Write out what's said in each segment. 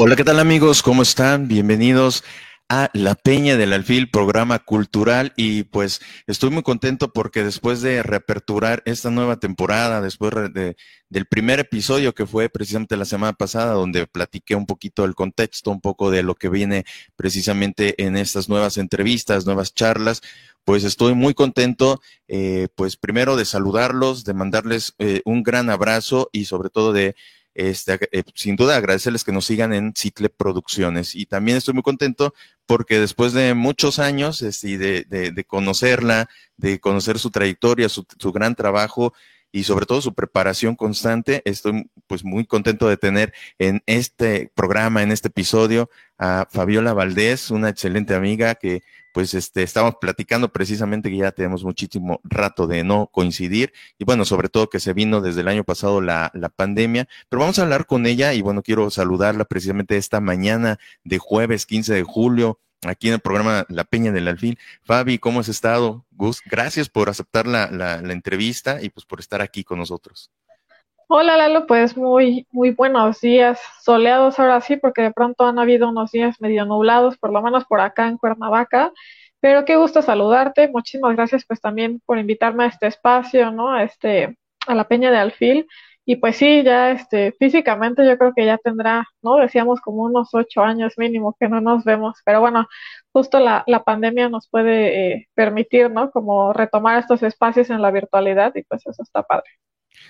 Hola, ¿qué tal amigos? ¿Cómo están? Bienvenidos a La Peña del Alfil, programa cultural. Y pues estoy muy contento porque después de reaperturar esta nueva temporada, después de, del primer episodio que fue precisamente la semana pasada, donde platiqué un poquito del contexto, un poco de lo que viene precisamente en estas nuevas entrevistas, nuevas charlas, pues estoy muy contento, eh, pues primero de saludarlos, de mandarles eh, un gran abrazo y sobre todo de este, eh, sin duda agradecerles que nos sigan en Cicle Producciones. Y también estoy muy contento porque después de muchos años este, de, de, conocerla, de conocer su trayectoria, su, su, gran trabajo y sobre todo su preparación constante, estoy pues muy contento de tener en este programa, en este episodio, a Fabiola Valdés, una excelente amiga que pues este, estamos platicando precisamente que ya tenemos muchísimo rato de no coincidir y bueno, sobre todo que se vino desde el año pasado la, la pandemia, pero vamos a hablar con ella y bueno, quiero saludarla precisamente esta mañana de jueves 15 de julio aquí en el programa La Peña del Alfil. Fabi, ¿cómo has estado? Gus, gracias por aceptar la, la, la entrevista y pues por estar aquí con nosotros. Hola Lalo, pues muy, muy buenos días, soleados ahora sí, porque de pronto han habido unos días medio nublados, por lo menos por acá en Cuernavaca, pero qué gusto saludarte, muchísimas gracias pues también por invitarme a este espacio, ¿no? A este, a la Peña de Alfil, y pues sí, ya este, físicamente yo creo que ya tendrá, ¿no? Decíamos como unos ocho años mínimo que no nos vemos, pero bueno, justo la, la pandemia nos puede eh, permitir, ¿no? Como retomar estos espacios en la virtualidad y pues eso está padre.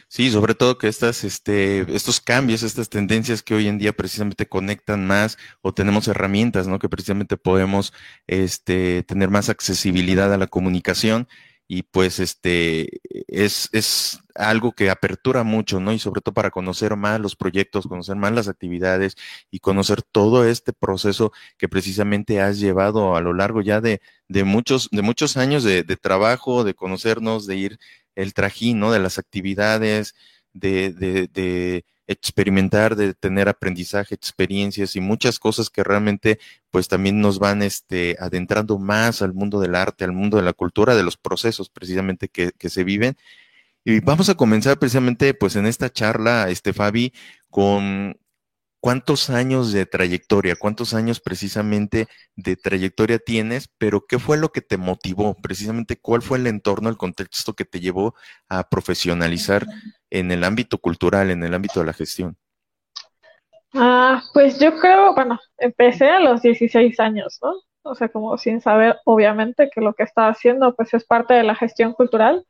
Sí, sobre todo que estas, este, estos cambios, estas tendencias que hoy en día precisamente conectan más o tenemos herramientas, ¿no? Que precisamente podemos, este, tener más accesibilidad a la comunicación y pues este es, es algo que apertura mucho, ¿no? Y sobre todo para conocer más los proyectos, conocer más las actividades y conocer todo este proceso que precisamente has llevado a lo largo ya de, de muchos, de muchos años de, de trabajo, de conocernos, de ir el trajín, ¿no? De las actividades, de, de, de experimentar, de tener aprendizaje, experiencias y muchas cosas que realmente pues también nos van este, adentrando más al mundo del arte, al mundo de la cultura, de los procesos precisamente que, que se viven. Y vamos a comenzar precisamente pues en esta charla, este Fabi, con, ¿Cuántos años de trayectoria, cuántos años precisamente de trayectoria tienes, pero qué fue lo que te motivó? Precisamente, ¿cuál fue el entorno, el contexto que te llevó a profesionalizar en el ámbito cultural, en el ámbito de la gestión? Ah, pues yo creo, bueno, empecé a los 16 años, ¿no? O sea, como sin saber, obviamente, que lo que estaba haciendo, pues es parte de la gestión cultural.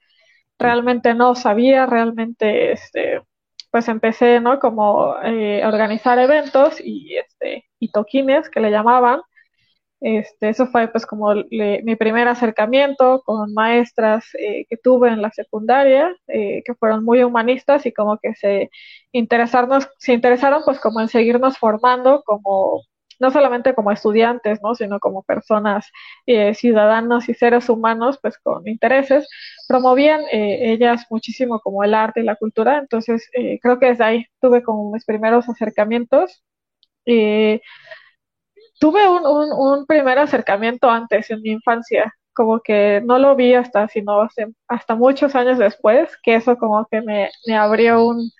Realmente no sabía, realmente, este, pues empecé, ¿no? Como eh, a organizar eventos y, este, y toquines que le llamaban. Este, eso fue pues como mi primer acercamiento con maestras eh, que tuve en la secundaria, eh, que fueron muy humanistas y como que se interesarnos, se interesaron pues como en seguirnos formando como no solamente como estudiantes, ¿no? sino como personas, eh, ciudadanos y seres humanos, pues con intereses, promovían eh, ellas muchísimo como el arte y la cultura, entonces eh, creo que desde ahí tuve como mis primeros acercamientos. tuve un, un, un, primer acercamiento antes en mi infancia, como que no lo vi hasta, sino hasta muchos años después, que eso como que me, me abrió un,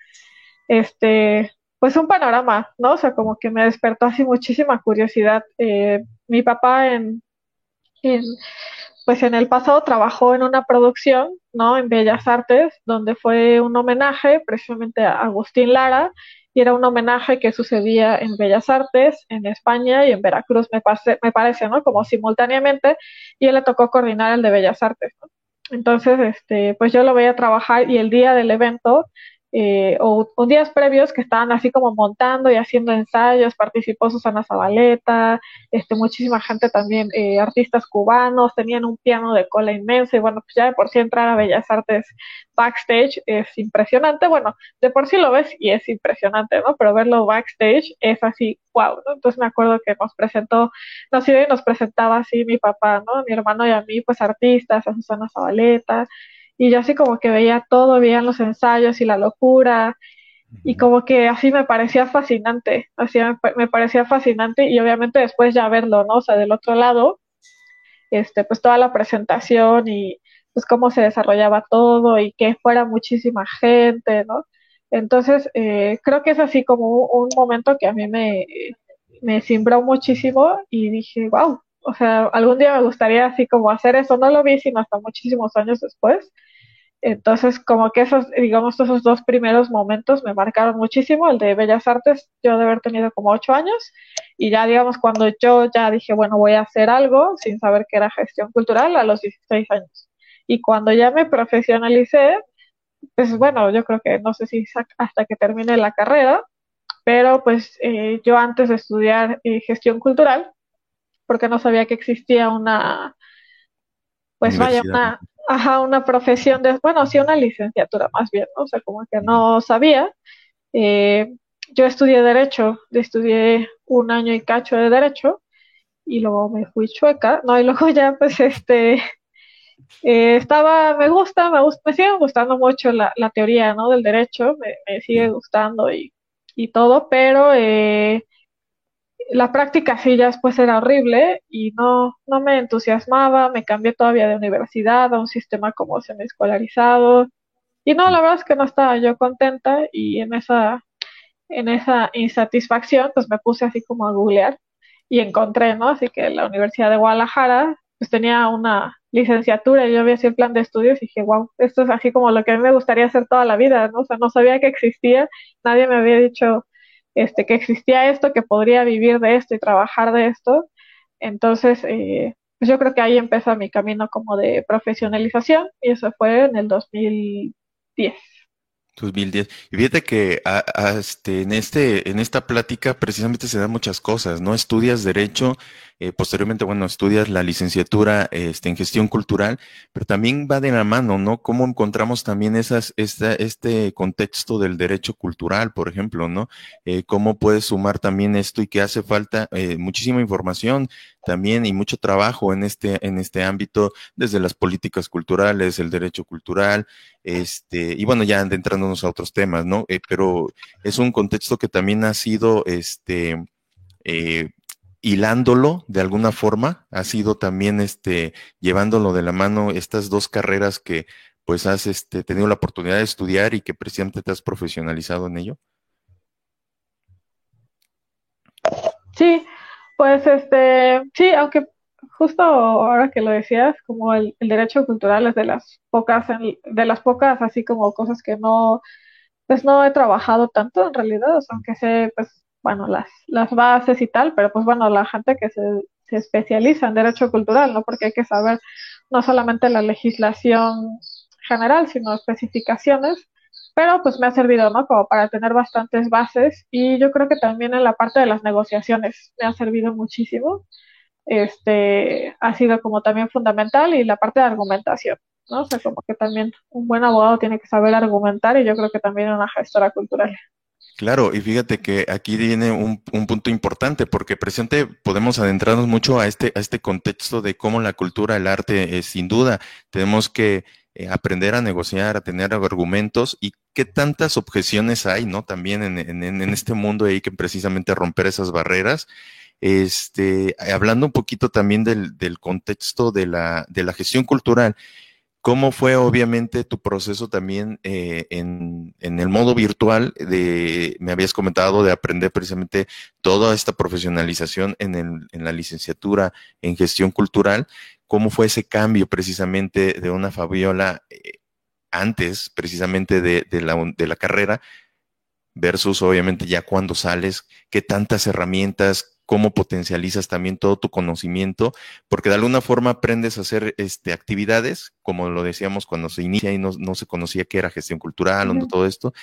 este, pues un panorama, ¿no? O sea, como que me despertó así muchísima curiosidad. Eh, mi papá en, pues en el pasado trabajó en una producción, ¿no? En Bellas Artes, donde fue un homenaje precisamente a Agustín Lara, y era un homenaje que sucedía en Bellas Artes, en España y en Veracruz, me, pase, me parece, ¿no? Como simultáneamente, y él le tocó coordinar el de Bellas Artes, ¿no? Entonces, este, pues yo lo veía trabajar y el día del evento eh, o, o, días previos que estaban así como montando y haciendo ensayos, participó Susana Zabaleta, este, muchísima gente también, eh, artistas cubanos, tenían un piano de cola inmenso y bueno, pues ya de por sí entrar a Bellas Artes backstage es impresionante, bueno, de por sí lo ves y es impresionante, ¿no? Pero verlo backstage es así, wow, ¿no? Entonces me acuerdo que nos presentó, nos iba y nos presentaba así mi papá, ¿no? Mi hermano y a mí, pues artistas, a Susana Zabaleta, y yo así como que veía todo, veía los ensayos y la locura, y como que así me parecía fascinante, así me, parecía fascinante, y obviamente después ya verlo, ¿no? O sea, del otro lado, este, pues toda la presentación y pues cómo se desarrollaba todo y que fuera muchísima gente, ¿no? Entonces, eh, creo que es así como un, momento que a mí me, me simbró muchísimo y dije, wow, o sea, algún día me gustaría así como hacer eso. No lo vi sino hasta muchísimos años después. Entonces, como que esos, digamos, esos dos primeros momentos me marcaron muchísimo. El de Bellas Artes, yo de haber tenido como ocho años, y ya, digamos, cuando yo ya dije, bueno, voy a hacer algo sin saber que era gestión cultural a los 16 años. Y cuando ya me profesionalicé, pues bueno, yo creo que no sé si hasta que termine la carrera, pero pues eh, yo antes de estudiar eh, gestión cultural, porque no sabía que existía una, pues vaya, una, ajá, una profesión de, bueno, sí, una licenciatura más bien, o sea, como que no sabía. Eh, yo estudié Derecho, estudié un año y cacho de Derecho, y luego me fui chueca, ¿no? Y luego ya, pues, este, eh, estaba, me gusta, me, gusta, me sigue gustando mucho la, la teoría, ¿no? Del derecho, me, me sigue gustando y, y todo, pero eh, la práctica sí ya después era horrible y no, no me entusiasmaba, me cambié todavía de universidad a un sistema como semi-escolarizado y no, la verdad es que no estaba yo contenta y en esa, en esa insatisfacción pues me puse así como a googlear y encontré, ¿no? Así que la Universidad de Guadalajara pues tenía una licenciatura y yo vi así el plan de estudios y dije, wow, esto es así como lo que a mí me gustaría hacer toda la vida, ¿no? O sea, no sabía que existía, nadie me había dicho este, que existía esto, que podría vivir de esto y trabajar de esto. Entonces, eh, pues yo creo que ahí empezó mi camino como de profesionalización y eso fue en el 2010. 2010. Y fíjate que este, en, este, en esta plática precisamente se dan muchas cosas, ¿no? Estudias derecho, eh, posteriormente, bueno, estudias la licenciatura este, en gestión cultural, pero también va de la mano, ¿no? Cómo encontramos también esas, esta, este contexto del derecho cultural, por ejemplo, ¿no? Eh, cómo puedes sumar también esto y que hace falta eh, muchísima información también y mucho trabajo en este, en este ámbito, desde las políticas culturales, el derecho cultural, este, y bueno, ya adentrándonos a otros temas, ¿no? pero es un contexto que también ha sido, este, eh, hilándolo de alguna forma, ha sido también este, llevándolo de la mano estas dos carreras que pues has este, tenido la oportunidad de estudiar y que precisamente te has profesionalizado en ello? Sí, pues este, sí, aunque justo ahora que lo decías, como el, derecho cultural es de las pocas, de las pocas así como cosas que no, pues no he trabajado tanto en realidad, aunque sé pues bueno, las, las bases y tal, pero pues bueno, la gente que se, se especializa en derecho cultural, ¿no? Porque hay que saber no solamente la legislación general, sino especificaciones, pero pues me ha servido, ¿no? Como para tener bastantes bases y yo creo que también en la parte de las negociaciones me ha servido muchísimo. Este ha sido como también fundamental y la parte de argumentación, ¿no? O sea, como que también un buen abogado tiene que saber argumentar y yo creo que también una gestora cultural. Claro, y fíjate que aquí viene un, punto importante, porque presente podemos adentrarnos mucho a este, a este contexto de cómo la cultura, el arte, es sin duda, tenemos que eh, aprender a negociar, a tener argumentos y qué tantas objeciones hay, ¿no? También en, en, en este mundo hay que precisamente romper esas barreras. Este, hablando un poquito también del, del contexto de la, de la gestión cultural, ¿Cómo fue obviamente tu proceso también eh, en, el modo virtual? De, me habías comentado de aprender precisamente toda esta profesionalización en, el, en la licenciatura en gestión cultural. ¿Cómo fue ese cambio precisamente de una Fabiola eh, antes precisamente de, la, de la carrera versus obviamente ya cuando sales? ¿Qué tantas herramientas, cómo potencializas también todo tu conocimiento, porque de alguna forma aprendes a hacer este, actividades, como lo decíamos cuando se inicia y no, se conocía qué era gestión cultural, o todo esto,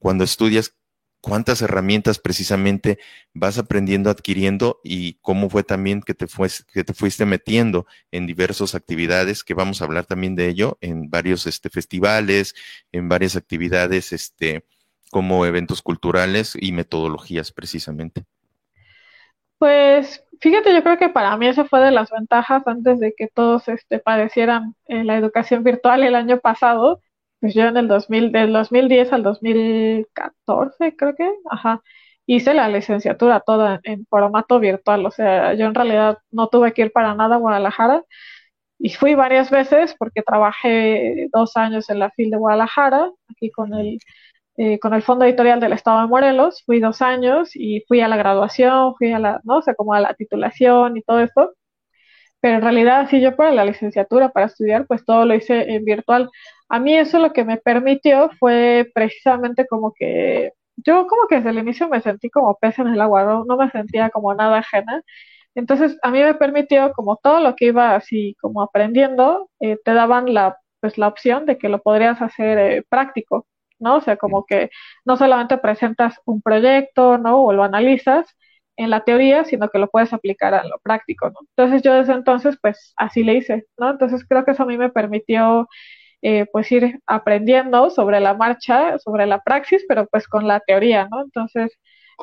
cuando estudias cuántas herramientas precisamente vas aprendiendo, adquiriendo y cómo fue también que te, que te fuiste metiendo en diversas actividades, que vamos a hablar también de ello, en varios este, festivales, en varias actividades este, como eventos culturales y metodologías precisamente. Pues fíjate, yo creo que para mí eso fue de las ventajas antes de que todos este, padecieran la educación virtual el año pasado. Pues yo en el 2000, del 2010 al 2014, creo que, ajá, hice la licenciatura toda en formato virtual. O sea, yo en realidad no tuve que ir para nada a Guadalajara y fui varias veces porque trabajé dos años en la FIL de Guadalajara, aquí con el eh, con el Fondo Editorial del Estado de Morelos, fui dos años y fui a la graduación, fui a la, no o sea, como a la titulación y todo esto, pero en realidad sí yo para la licenciatura, para estudiar, pues todo lo hice en virtual. A mí eso lo que me permitió fue precisamente como que yo como que desde el inicio me sentí como pez en el agua, no, no me sentía como nada ajena. Entonces a mí me permitió como todo lo que iba así como aprendiendo, eh, te daban la pues la opción de que lo podrías hacer eh, práctico, ¿no? O sea, como que no solamente presentas un proyecto, ¿no? O lo analizas en la teoría, sino que lo puedes aplicar a lo práctico, ¿no? Entonces yo desde entonces, pues así le hice, ¿no? Entonces creo que eso a mí me permitió, eh, pues ir aprendiendo sobre la marcha, sobre la praxis, pero pues con la teoría, ¿no? Entonces,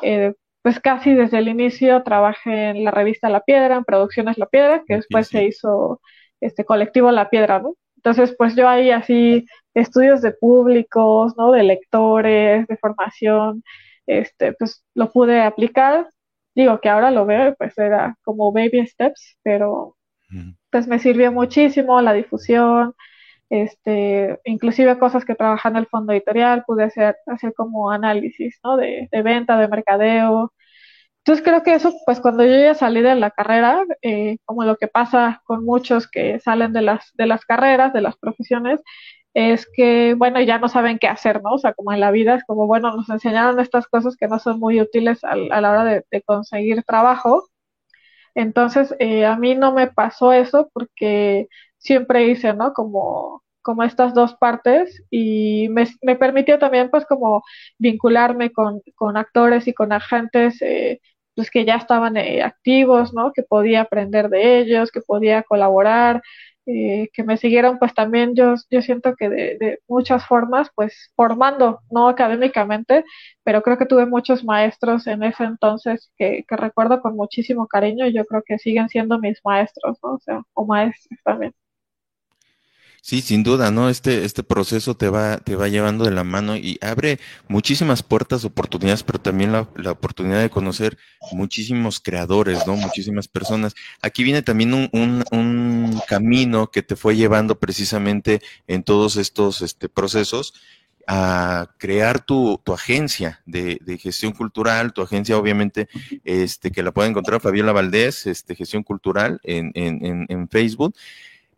eh, pues casi desde el inicio trabajé en la revista La Piedra, en Producciones La Piedra, que después se hizo este colectivo La Piedra, ¿no? Entonces, pues yo ahí así estudios de públicos, ¿no? De lectores, de formación, este, pues lo pude aplicar. Digo que ahora lo veo, pues era como baby steps, pero pues me sirvió muchísimo la difusión, este, inclusive cosas que trabajan en el fondo editorial, pude hacer, hacer como análisis, ¿no? De, de venta, de mercadeo, entonces creo que eso, pues cuando yo ya salí de la carrera, eh, como lo que pasa con muchos que salen de las, de las carreras, de las profesiones, es que, bueno, ya no saben qué hacer, ¿no? O sea, como en la vida es como, bueno, nos enseñaron estas cosas que no son muy útiles a, la hora de, conseguir trabajo. Entonces, eh, a mí no me pasó eso porque siempre hice, ¿no? Como, como estas dos partes y me, me permitió también, pues, como vincularme con, con actores y con agentes eh, pues que ya estaban eh, activos, ¿no? Que podía aprender de ellos, que podía colaborar, eh, que me siguieron, pues también yo, yo siento que de, muchas formas, pues formando, no académicamente, pero creo que tuve muchos maestros en ese entonces que, que recuerdo con muchísimo cariño y yo creo que siguen siendo mis maestros. O sea, o maestros también. Sí, sin duda, ¿no? Este, este proceso te va, te va llevando de la mano y abre muchísimas puertas, oportunidades, pero también la, la oportunidad de conocer muchísimos creadores, ¿no? Muchísimas personas. Aquí viene también un, un, un camino que te fue llevando precisamente en todos estos este, procesos a crear tu, tu agencia de, de, gestión cultural, tu agencia obviamente, este, que la pueden encontrar Fabiola Valdés, este, gestión cultural en, en, en Facebook.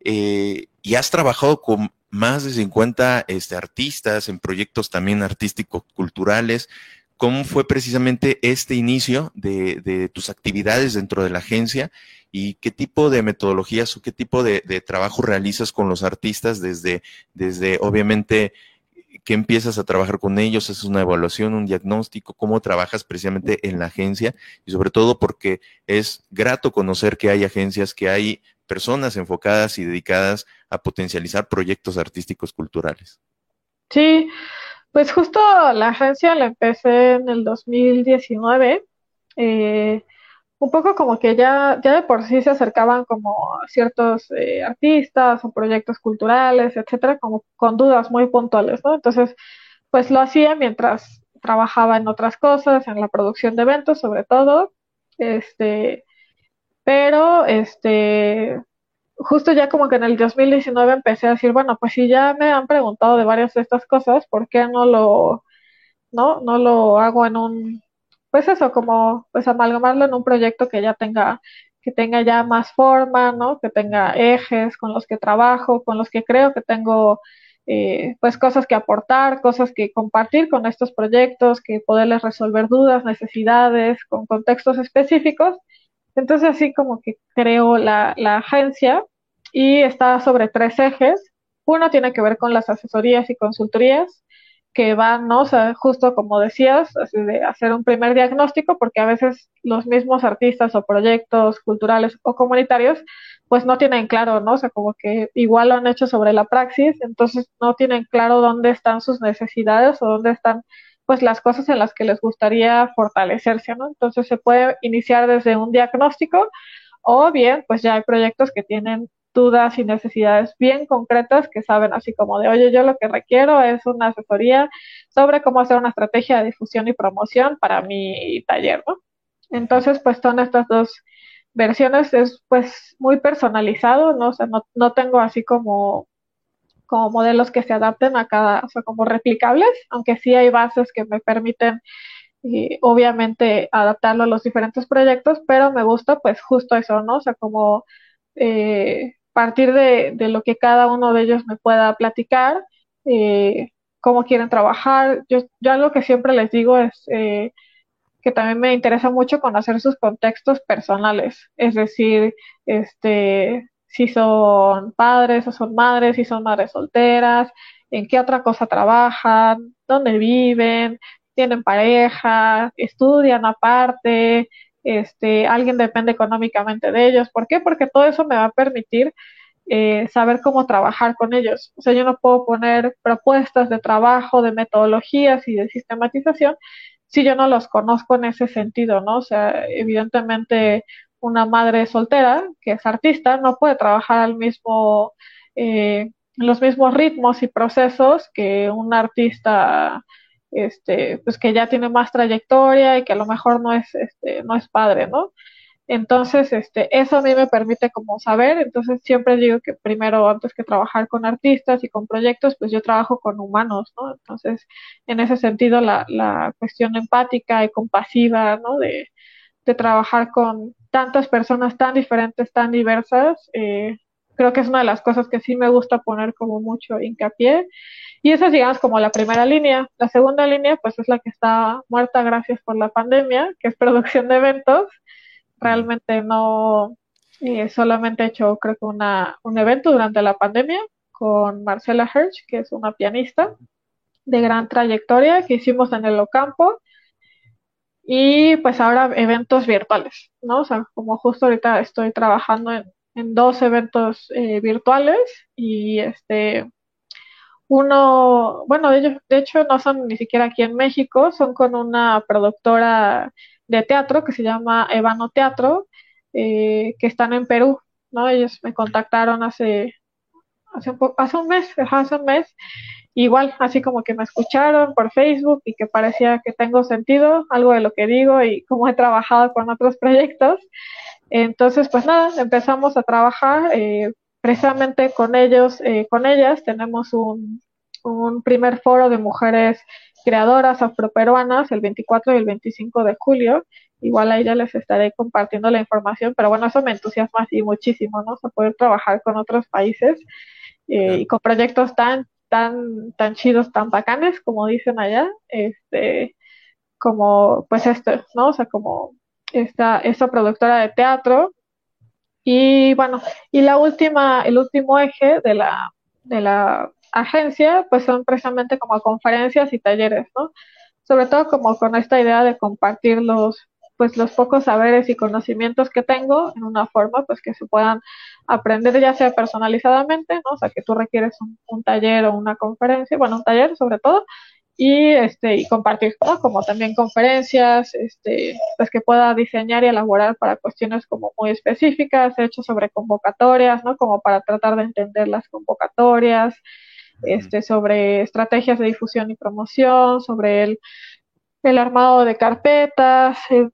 Eh, y has trabajado con más de 50 este, artistas en proyectos también artísticos culturales. ¿Cómo fue precisamente este inicio de, tus actividades dentro de la agencia y qué tipo de metodologías o qué tipo de, de trabajo realizas con los artistas desde, desde obviamente que empiezas a trabajar con ellos, es una evaluación, un diagnóstico, cómo trabajas precisamente en la agencia y sobre todo porque es grato conocer que hay agencias, que hay personas enfocadas y dedicadas a potencializar proyectos artísticos culturales. Sí, pues justo la agencia la empecé en el 2019. Eh, un poco como que ya, ya de por sí se acercaban como ciertos eh, artistas o proyectos culturales, etcétera, como con dudas muy puntuales, ¿no? Entonces, pues lo hacía mientras trabajaba en otras cosas, en la producción de eventos sobre todo, este, pero este, justo ya como que en el 2019 empecé a decir, bueno, pues si ya me han preguntado de varias de estas cosas, ¿por qué no lo, no, no lo hago en un, pues eso, como, pues amalgamarlo en un proyecto que ya tenga, que tenga ya más forma, ¿no? Que tenga ejes con los que trabajo, con los que creo que tengo, eh, pues cosas que aportar, cosas que compartir con estos proyectos, que poderles resolver dudas, necesidades, con contextos específicos entonces así como que creo la, la agencia y está sobre tres ejes. Uno tiene que ver con las asesorías y consultorías que van, ¿no? O sea, justo como decías, de hacer un primer diagnóstico, porque a veces los mismos artistas o proyectos culturales o comunitarios, pues no tienen claro, ¿no? O sea, como que igual lo han hecho sobre la praxis, entonces no tienen claro dónde están sus necesidades o dónde están pues las cosas en las que les gustaría fortalecerse, ¿no? Entonces se puede iniciar desde un diagnóstico o bien, pues ya hay proyectos que tienen dudas y necesidades bien concretas que saben así como de, oye, yo lo que requiero es una asesoría sobre cómo hacer una estrategia de difusión y promoción para mi taller, ¿no? Entonces, pues son estas dos versiones, es pues muy personalizado, ¿no? O sea, no, no tengo así como como modelos que se adapten a cada, o sea, como replicables, aunque sí hay bases que me permiten obviamente adaptarlo a los diferentes proyectos, pero me gusta pues justo eso, ¿no? O sea, como eh, partir de, de, lo que cada uno de ellos me pueda platicar, eh, cómo quieren trabajar. Yo, yo algo que siempre les digo es eh, que también me interesa mucho conocer sus contextos personales, es decir, este, si son padres o son madres, si son madres solteras, en qué otra cosa trabajan, dónde viven, tienen pareja, estudian aparte, este, alguien depende económicamente de ellos. ¿Por qué? Porque todo eso me va a permitir eh, saber cómo trabajar con ellos. O sea, yo no puedo poner propuestas de trabajo, de metodologías y de sistematización si yo no los conozco en ese sentido, ¿no? O sea, evidentemente una madre soltera que es artista no puede trabajar al mismo, eh, los mismos ritmos y procesos que un artista este, pues que ya tiene más trayectoria y que a lo mejor no es, este, no es padre, ¿no? Entonces, este, eso a mí me permite como saber, entonces siempre digo que primero, antes que trabajar con artistas y con proyectos, pues yo trabajo con humanos, ¿no? Entonces, en ese sentido, la, la cuestión empática y compasiva, ¿no? De, de trabajar con tantas personas tan diferentes, tan diversas, eh, creo que es una de las cosas que sí me gusta poner como mucho hincapié y esa es, digamos, como la primera línea. La segunda línea, pues es la que está muerta gracias por la pandemia, que es producción de eventos. Realmente no, eh, solamente he hecho, creo que una, un evento durante la pandemia con Marcela Hirsch, que es una pianista de gran trayectoria que hicimos en el Ocampo. Y pues ahora eventos virtuales, ¿no? O sea, como justo ahorita estoy trabajando en, en dos eventos eh, virtuales y este uno, bueno, de, de hecho no son ni siquiera aquí en México, son con una productora de teatro que se llama Evano Teatro, eh, que están en Perú, ¿no? Ellos me contactaron hace, hace, un, hace un mes, hace un mes, igual, así como que me escucharon por Facebook y que parecía que tengo sentido, algo de lo que digo y cómo he trabajado con otros proyectos. Entonces, pues nada, empezamos a trabajar. Eh, precisamente con ellos, eh, con ellas, tenemos un, un, primer foro de mujeres creadoras afroperuanas el 24 y el 25 de julio. Igual ahí ya les estaré compartiendo la información, pero bueno, eso me entusiasma así muchísimo, ¿no? O poder trabajar con otros países eh, y con proyectos tan, tan, tan chidos, tan bacanes, como dicen allá, este, como, pues esto, ¿no? O sea, como esta, esta productora de teatro y bueno, y la última, el último eje de la, de la agencia, pues son precisamente como conferencias y talleres, ¿no? Sobre todo como con esta idea de compartir los, pues los pocos saberes y conocimientos que tengo en una forma, pues que se puedan aprender ya sea personalizadamente, ¿no? O sea, que tú requieres un, un taller o una conferencia, bueno, un taller sobre todo, y este y compartir ¿no? como también conferencias este pues que pueda diseñar y elaborar para cuestiones como muy específicas hechos sobre convocatorias no como para tratar de entender las convocatorias este sobre estrategias de difusión y promoción sobre el, el armado de carpetas eh,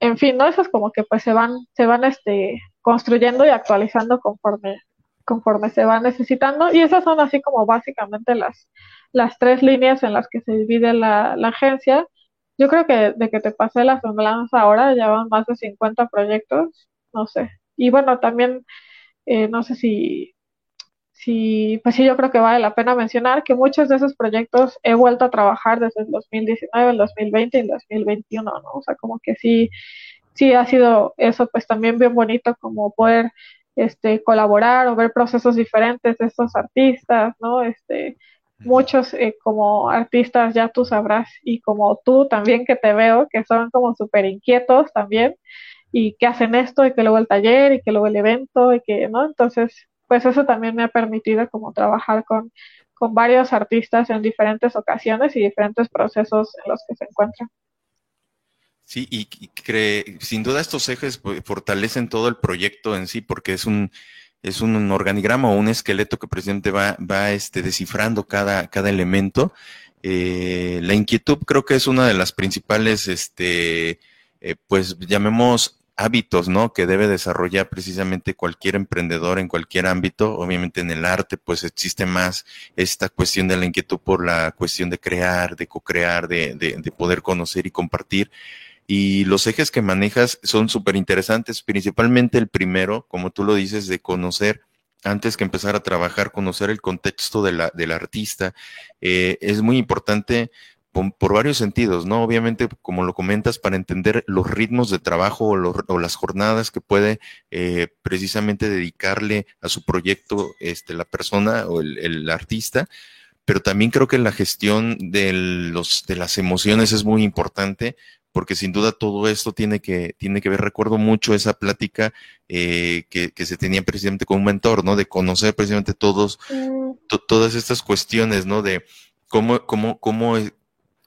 en fin no esas como que pues se van se van este construyendo y actualizando conforme conforme se va necesitando y esas son así como básicamente las las tres líneas en las que se divide la, agencia. Yo creo que de que te pasé la semblanza ahora ya van más de 50 proyectos, no sé. Y bueno, también eh, no sé si, si, pues sí, yo creo que vale la pena mencionar que muchos de esos proyectos he vuelto a trabajar desde el 2019, el 2020 y el 2021, ¿no? O sea, como que sí, sí ha sido eso pues también bien bonito como poder este, colaborar o ver procesos diferentes de estos artistas, ¿no? Este, muchos eh, como artistas ya tú sabrás y como tú también que te veo que son como súper inquietos también y que hacen esto y que luego el taller y que luego el evento y que no entonces pues eso también me ha permitido como trabajar con con varios artistas en diferentes ocasiones y diferentes procesos en los que se encuentran. Sí, y, cree, sin duda estos ejes fortalecen todo el proyecto en sí porque es un es un organigrama o un esqueleto que presidente va, va este, descifrando cada, cada elemento. Eh, la inquietud creo que es una de las principales, este, eh, pues llamemos hábitos, ¿no? Que debe desarrollar precisamente cualquier emprendedor en cualquier ámbito. Obviamente en el arte, pues existe más esta cuestión de la inquietud por la cuestión de crear, de co-crear, de, de, de poder conocer y compartir. Y los ejes que manejas son súper interesantes, principalmente el primero, como tú lo dices, de conocer antes que empezar a trabajar, conocer el contexto de la, del artista. Eh, es muy importante por, varios sentidos, ¿no? Obviamente, como lo comentas, para entender los ritmos de trabajo o, las jornadas que puede eh, precisamente dedicarle a su proyecto este, la persona o el, el artista pero también creo que la gestión de, los, de las emociones es muy importante porque sin duda todo esto tiene que, tiene que ver, recuerdo mucho esa plática eh, que, que, se tenía precisamente con un mentor, ¿no? De conocer precisamente todos, mm. todas estas cuestiones, ¿no? De cómo, cómo, cómo,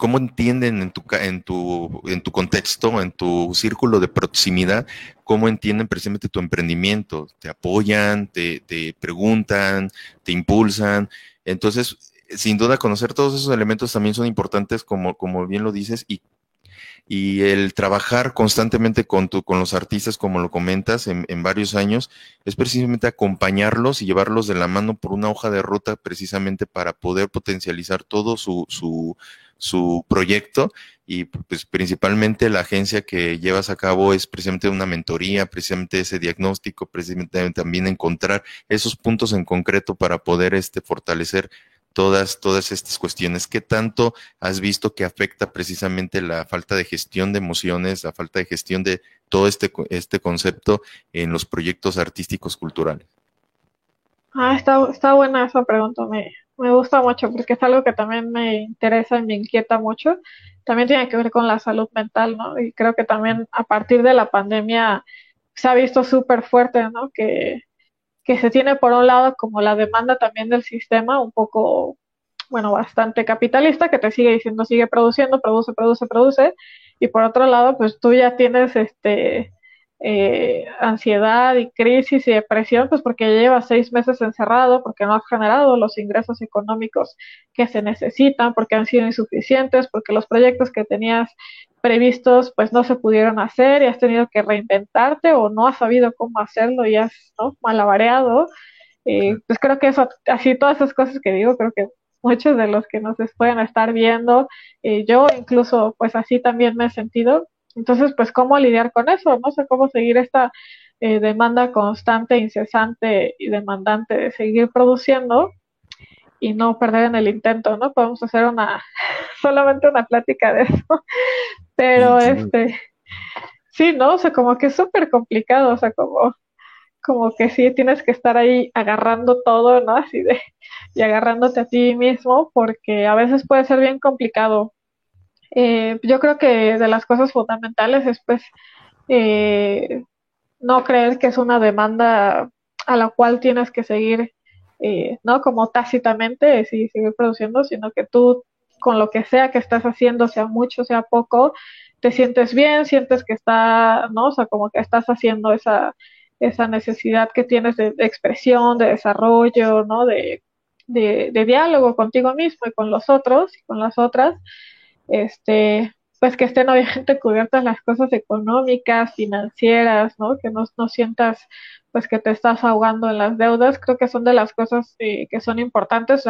cómo entienden en tu, en tu, en tu contexto, en tu círculo de proximidad, cómo entienden precisamente tu emprendimiento, te apoyan, te, te preguntan, te impulsan. Entonces, sin duda conocer todos esos elementos también son importantes, como, como bien lo dices, y y el trabajar constantemente con, tu, con los artistas, como lo comentas, en, varios años, es precisamente acompañarlos y llevarlos de la mano por una hoja de ruta precisamente para poder potencializar todo su, su, su proyecto y pues principalmente la agencia que llevas a cabo es precisamente una mentoría, precisamente ese diagnóstico, precisamente también encontrar esos puntos en concreto para poder este fortalecer todas, todas estas cuestiones. ¿Qué tanto has visto que afecta precisamente la falta de gestión de emociones, la falta de gestión de todo este, este concepto en los proyectos artísticos culturales? Ah, está, está buena esa pregunta, me, me gusta mucho porque es algo que también me interesa y me inquieta mucho. También tiene que ver con la salud mental, ¿no? Y creo que también a partir de la pandemia se ha visto súper fuerte, ¿no? Que, que se tiene por un lado como la demanda también del sistema, un poco, bueno, bastante capitalista, que te sigue diciendo sigue produciendo, produce, produce, produce, y por otro lado, pues tú ya tienes este eh, ansiedad y crisis y depresión, pues porque llevas seis meses encerrado, porque no has generado los ingresos económicos que se necesitan, porque han sido insuficientes, porque los proyectos que tenías previstos pues no se pudieron hacer y has tenido que reinventarte o no has sabido cómo hacerlo y has ¿no? malabareado. Eh, pues creo que eso, así todas esas cosas que digo, creo que muchos de los que nos pueden estar viendo, eh, yo incluso pues así también me he sentido. Entonces, pues cómo lidiar con eso, no sé cómo seguir esta eh, demanda constante, incesante y demandante de seguir produciendo y no perder en el intento, ¿no? Podemos hacer una, solamente una plática de eso, pero este, sí, ¿no? O sea, como que es súper complicado, o sea, como, como que sí tienes que estar ahí agarrando todo, ¿no? Así de, y agarrándote a ti mismo, porque a veces puede ser bien complicado. Eh, yo creo que de las cosas fundamentales es, pues, eh, no creer que es una demanda a la cual tienes que seguir eh, ¿no? Como tácitamente, sí, seguir produciendo, sino que tú con lo que sea que estás haciendo, sea mucho, sea poco, te sientes bien, sientes que está, ¿no? O sea, como que estás haciendo esa, esa necesidad que tienes de, expresión, de desarrollo, ¿no? De, de, de, diálogo contigo mismo y con los otros y con las otras, este, pues que estén obviamente cubiertas las cosas económicas, financieras, ¿no? Que no, no sientas pues que te estás ahogando en las deudas, creo que son de las cosas eh, que son importantes.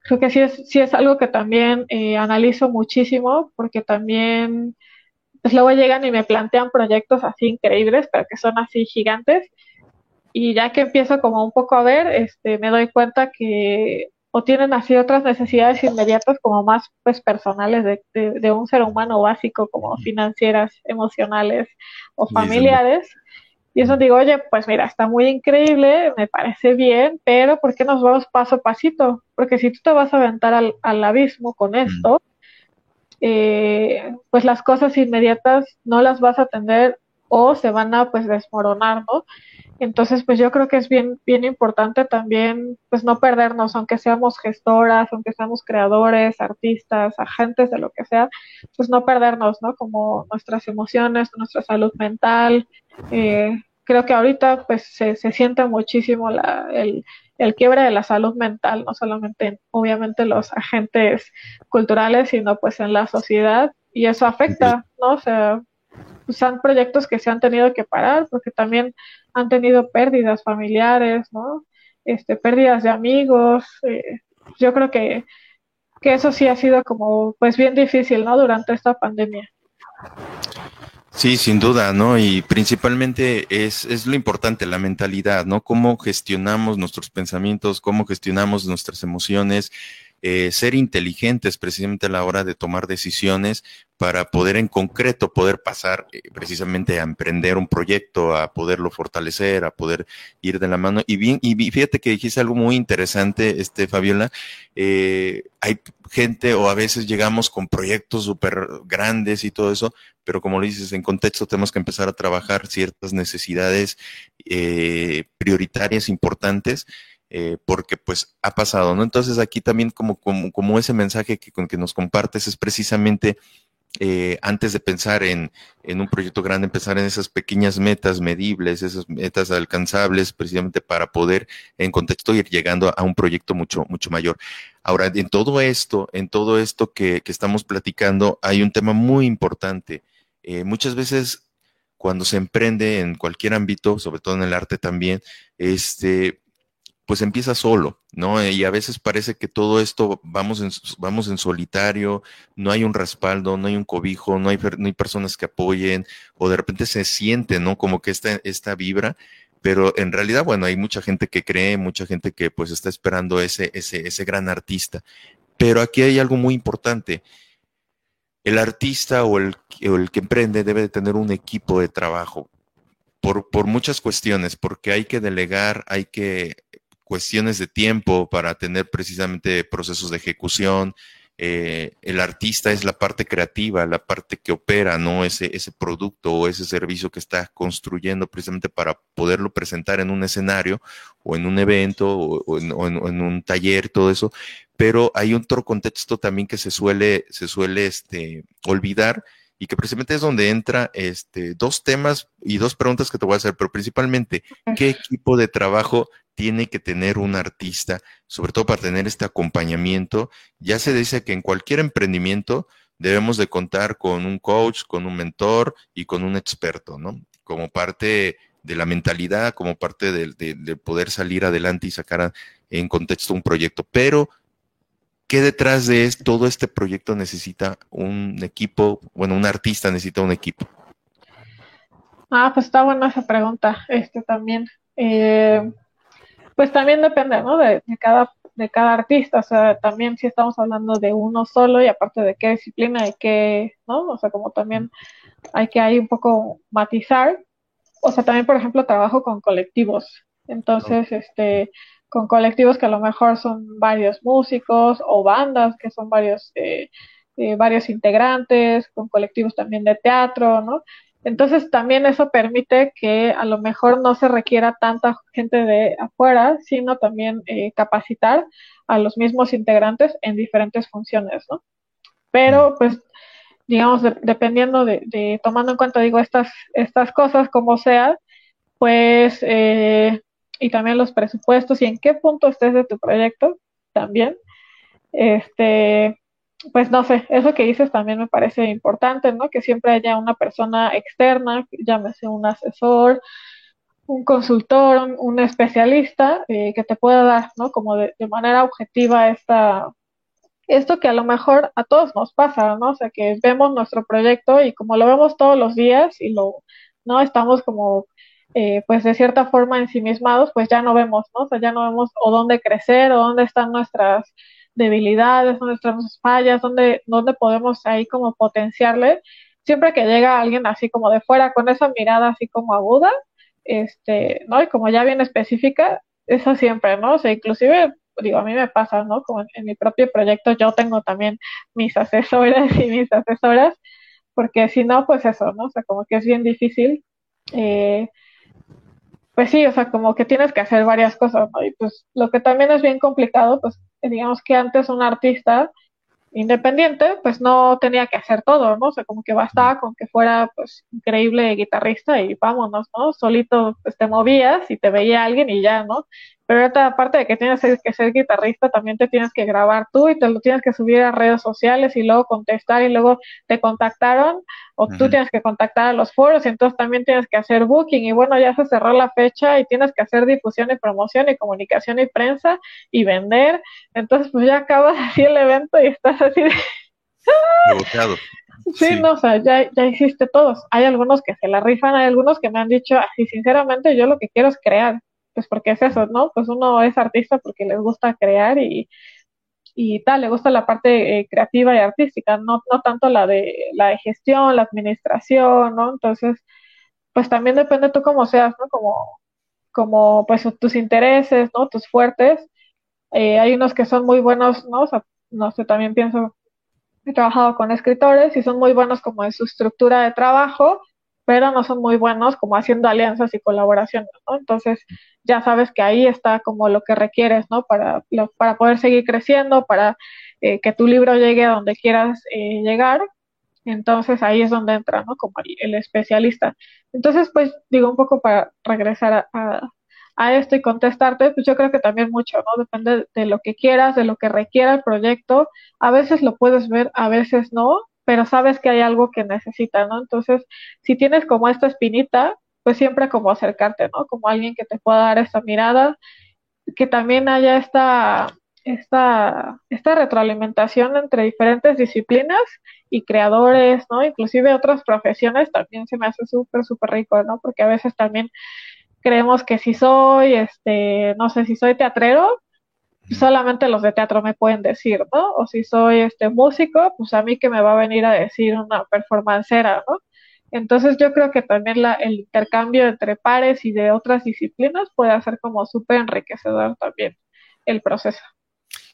creo que sí es, sí es algo que también eh, analizo muchísimo, porque también, pues luego llegan y me plantean proyectos así increíbles, pero que son así gigantes, y ya que empiezo como un poco a ver, este, me doy cuenta que o tienen así otras necesidades inmediatas como más pues personales de, de un ser humano básico como financieras, emocionales o familiares. Y eso digo, oye, pues mira, está muy increíble, me parece bien, pero ¿por qué nos vamos paso a pasito? Porque si tú te vas a aventar al, al abismo con esto, eh, pues las cosas inmediatas no las vas a atender o se van a pues desmoronar, ¿no? Entonces, pues yo creo que es bien, bien importante también, pues no perdernos, aunque seamos gestoras, aunque seamos creadores, artistas, agentes de lo que sea, pues no perdernos, ¿no? Como nuestras emociones, nuestra salud mental, eh, creo que ahorita pues se, se siente muchísimo la, el, el quiebre de la salud mental, no solamente obviamente los agentes culturales, sino pues en la sociedad y eso afecta, ¿no? O sea, pues, son proyectos que se han tenido que parar porque también han tenido pérdidas familiares, ¿no? Este, pérdidas de amigos. Eh, yo creo que, que eso sí ha sido como, pues bien difícil, ¿no? Durante esta pandemia. Sí, sin duda, ¿no? Y principalmente es, es lo importante, la mentalidad, ¿no? Cómo gestionamos nuestros pensamientos, cómo gestionamos nuestras emociones, eh, ser inteligentes precisamente a la hora de tomar decisiones para poder en concreto poder pasar eh, precisamente a emprender un proyecto, a poderlo fortalecer, a poder ir de la mano. Y bien, y fíjate que dijiste algo muy interesante, este Fabiola. Eh, hay gente o a veces llegamos con proyectos súper grandes y todo eso, pero como lo dices, en contexto tenemos que empezar a trabajar ciertas necesidades prioritarias importantes eh, porque pues ha pasado, ¿no? Entonces aquí también como, como, ese mensaje que, con que nos compartes es precisamente eh, antes de pensar en, en, un proyecto grande, empezar en esas pequeñas metas medibles, esas metas alcanzables, precisamente para poder en contexto ir llegando a un proyecto mucho, mucho mayor. Ahora, en todo esto, en todo esto que, que estamos platicando, hay un tema muy importante. Eh, muchas veces cuando se emprende en cualquier ámbito, sobre todo en el arte también, este, pues empieza solo, ¿no? Y a veces parece que todo esto vamos en, vamos en solitario, no hay un respaldo, no hay un cobijo, no hay, no hay personas que apoyen, o de repente se siente, ¿no? Como que esta, esta vibra, pero en realidad, bueno, hay mucha gente que cree, mucha gente que pues está esperando ese, ese, ese gran artista. Pero aquí hay algo muy importante. El artista o el, o el que emprende debe de tener un equipo de trabajo. Por, por, muchas cuestiones, porque hay que delegar, hay que cuestiones de tiempo para tener precisamente procesos de ejecución. Eh, el artista es la parte creativa, la parte que opera, ¿no? Ese, ese producto o ese servicio que está construyendo precisamente para poderlo presentar en un escenario o en un evento o, en, un taller, todo eso. Pero hay otro contexto también que se suele, se suele este, olvidar y que precisamente es donde entra este, dos temas y dos preguntas que te voy a hacer, pero principalmente, ¿qué equipo de trabajo tiene que tener un artista, sobre todo para tener este acompañamiento. Ya se dice que en cualquier emprendimiento debemos de contar con un coach, con un mentor y con un experto, ¿no? Como parte de la mentalidad, como parte de, poder salir adelante y sacar en contexto un proyecto. Pero, ¿qué detrás de todo este proyecto necesita un equipo? Bueno, un artista necesita un equipo. Ah, pues está buena esa pregunta, este también. Eh, pues también depende, ¿no? De, cada, de cada artista, o sea, también si estamos hablando de uno solo y aparte de qué disciplina y qué, ¿no? O sea, como también hay que ahí un poco matizar. O sea, también, por ejemplo, trabajo con colectivos. Entonces, este, con colectivos que a lo mejor son varios músicos o bandas que son varios, eh, eh, varios integrantes, con colectivos también de teatro, ¿no? Entonces también eso permite que a lo mejor no se requiera tanta gente de afuera, sino también eh, capacitar a los mismos integrantes en diferentes funciones, ¿no? Pero pues digamos, dependiendo de, tomando en cuenta, digo, estas, estas cosas como sea, pues, eh, y también los presupuestos y en qué punto estés de tu proyecto también, este, pues no sé, eso que dices también me parece importante, ¿no? Que siempre haya una persona externa, llámese un asesor, un consultor, un, especialista eh, que te pueda dar, ¿no? Como de, manera objetiva esta, esto que a lo mejor a todos nos pasa, ¿no? O sea, que vemos nuestro proyecto y como lo vemos todos los días y lo, ¿no? Estamos como, eh, pues de cierta forma ensimismados, pues ya no vemos, ¿no? O sea, ya no vemos o dónde crecer o dónde están nuestras debilidades, nuestras fallas, donde, donde podemos ahí como potenciarle. Siempre que llega alguien así como de fuera, con esa mirada así como aguda, este, ¿no? Y como ya bien específica, eso siempre, ¿no? O sea, inclusive, digo, a mí me pasa, ¿no? Como en, mi propio proyecto yo tengo también mis asesores y mis asesoras, porque si no, pues eso, ¿no? O sea, como que es bien difícil. Eh, pues sí, o sea, como que tienes que hacer varias cosas, ¿no? Y pues lo que también es bien complicado, pues digamos que antes un artista independiente, pues no tenía que hacer todo, ¿no? O sea, como que bastaba con que fuera, pues, increíble guitarrista y vámonos, ¿no? Solito pues, te movías y te veía alguien y ya, ¿no? Pero ahorita, aparte de que tienes que ser guitarrista, también te tienes que grabar tú y te lo tienes que subir a redes sociales y luego contestar y luego te contactaron o tú tienes que contactar a los foros y entonces también tienes que hacer booking y bueno, ya se cerró la fecha y tienes que hacer difusión y promoción y comunicación y prensa y vender. Entonces, pues ya acabas así el evento y estás así de... Sí, no, o sea, ya, ya hiciste todos. Hay algunos que se la rifan, hay algunos que me han dicho, así sinceramente, yo lo que quiero es crear pues porque es eso, ¿no? Pues uno es artista porque les gusta crear y, y tal, le gusta la parte eh, creativa y artística, no, no tanto la de, la de gestión, la administración, ¿no? Entonces, pues también depende tú cómo seas, ¿no? Como, como pues tus intereses, ¿no? Tus fuertes. Eh, hay unos que son muy buenos, ¿no? No sé, también pienso, he trabajado con escritores y son muy buenos como en su estructura de trabajo, pero no son muy buenos como haciendo alianzas y colaboraciones, ¿no? Entonces, ya sabes que ahí está como lo que requieres, ¿no? Para, para poder seguir creciendo, para eh, que tu libro llegue a donde quieras eh, llegar. Entonces, ahí es donde entra, ¿no? Como el, especialista. Entonces, pues, digo, un poco para regresar a, a esto y contestarte, pues yo creo que también mucho, ¿no? Depende de lo que quieras, de lo que requiera el proyecto. A veces lo puedes ver, a veces no, pero sabes que hay algo que necesita, ¿no? Entonces, si tienes como esta espinita, pues siempre como acercarte, ¿no? Como alguien que te pueda dar esa mirada, que también haya esta, esta, esta retroalimentación entre diferentes disciplinas y creadores, ¿no? Inclusive otras profesiones también se me hace súper, súper rico, ¿no? Porque a veces también creemos que si soy, este, no sé, si soy teatrero, solamente los de teatro me pueden decir, ¿no? O si soy este músico, pues a mí que me va a venir a decir una performancera, ¿no? Entonces yo creo que también la, el intercambio entre pares y de otras disciplinas puede hacer como súper enriquecedor también el proceso.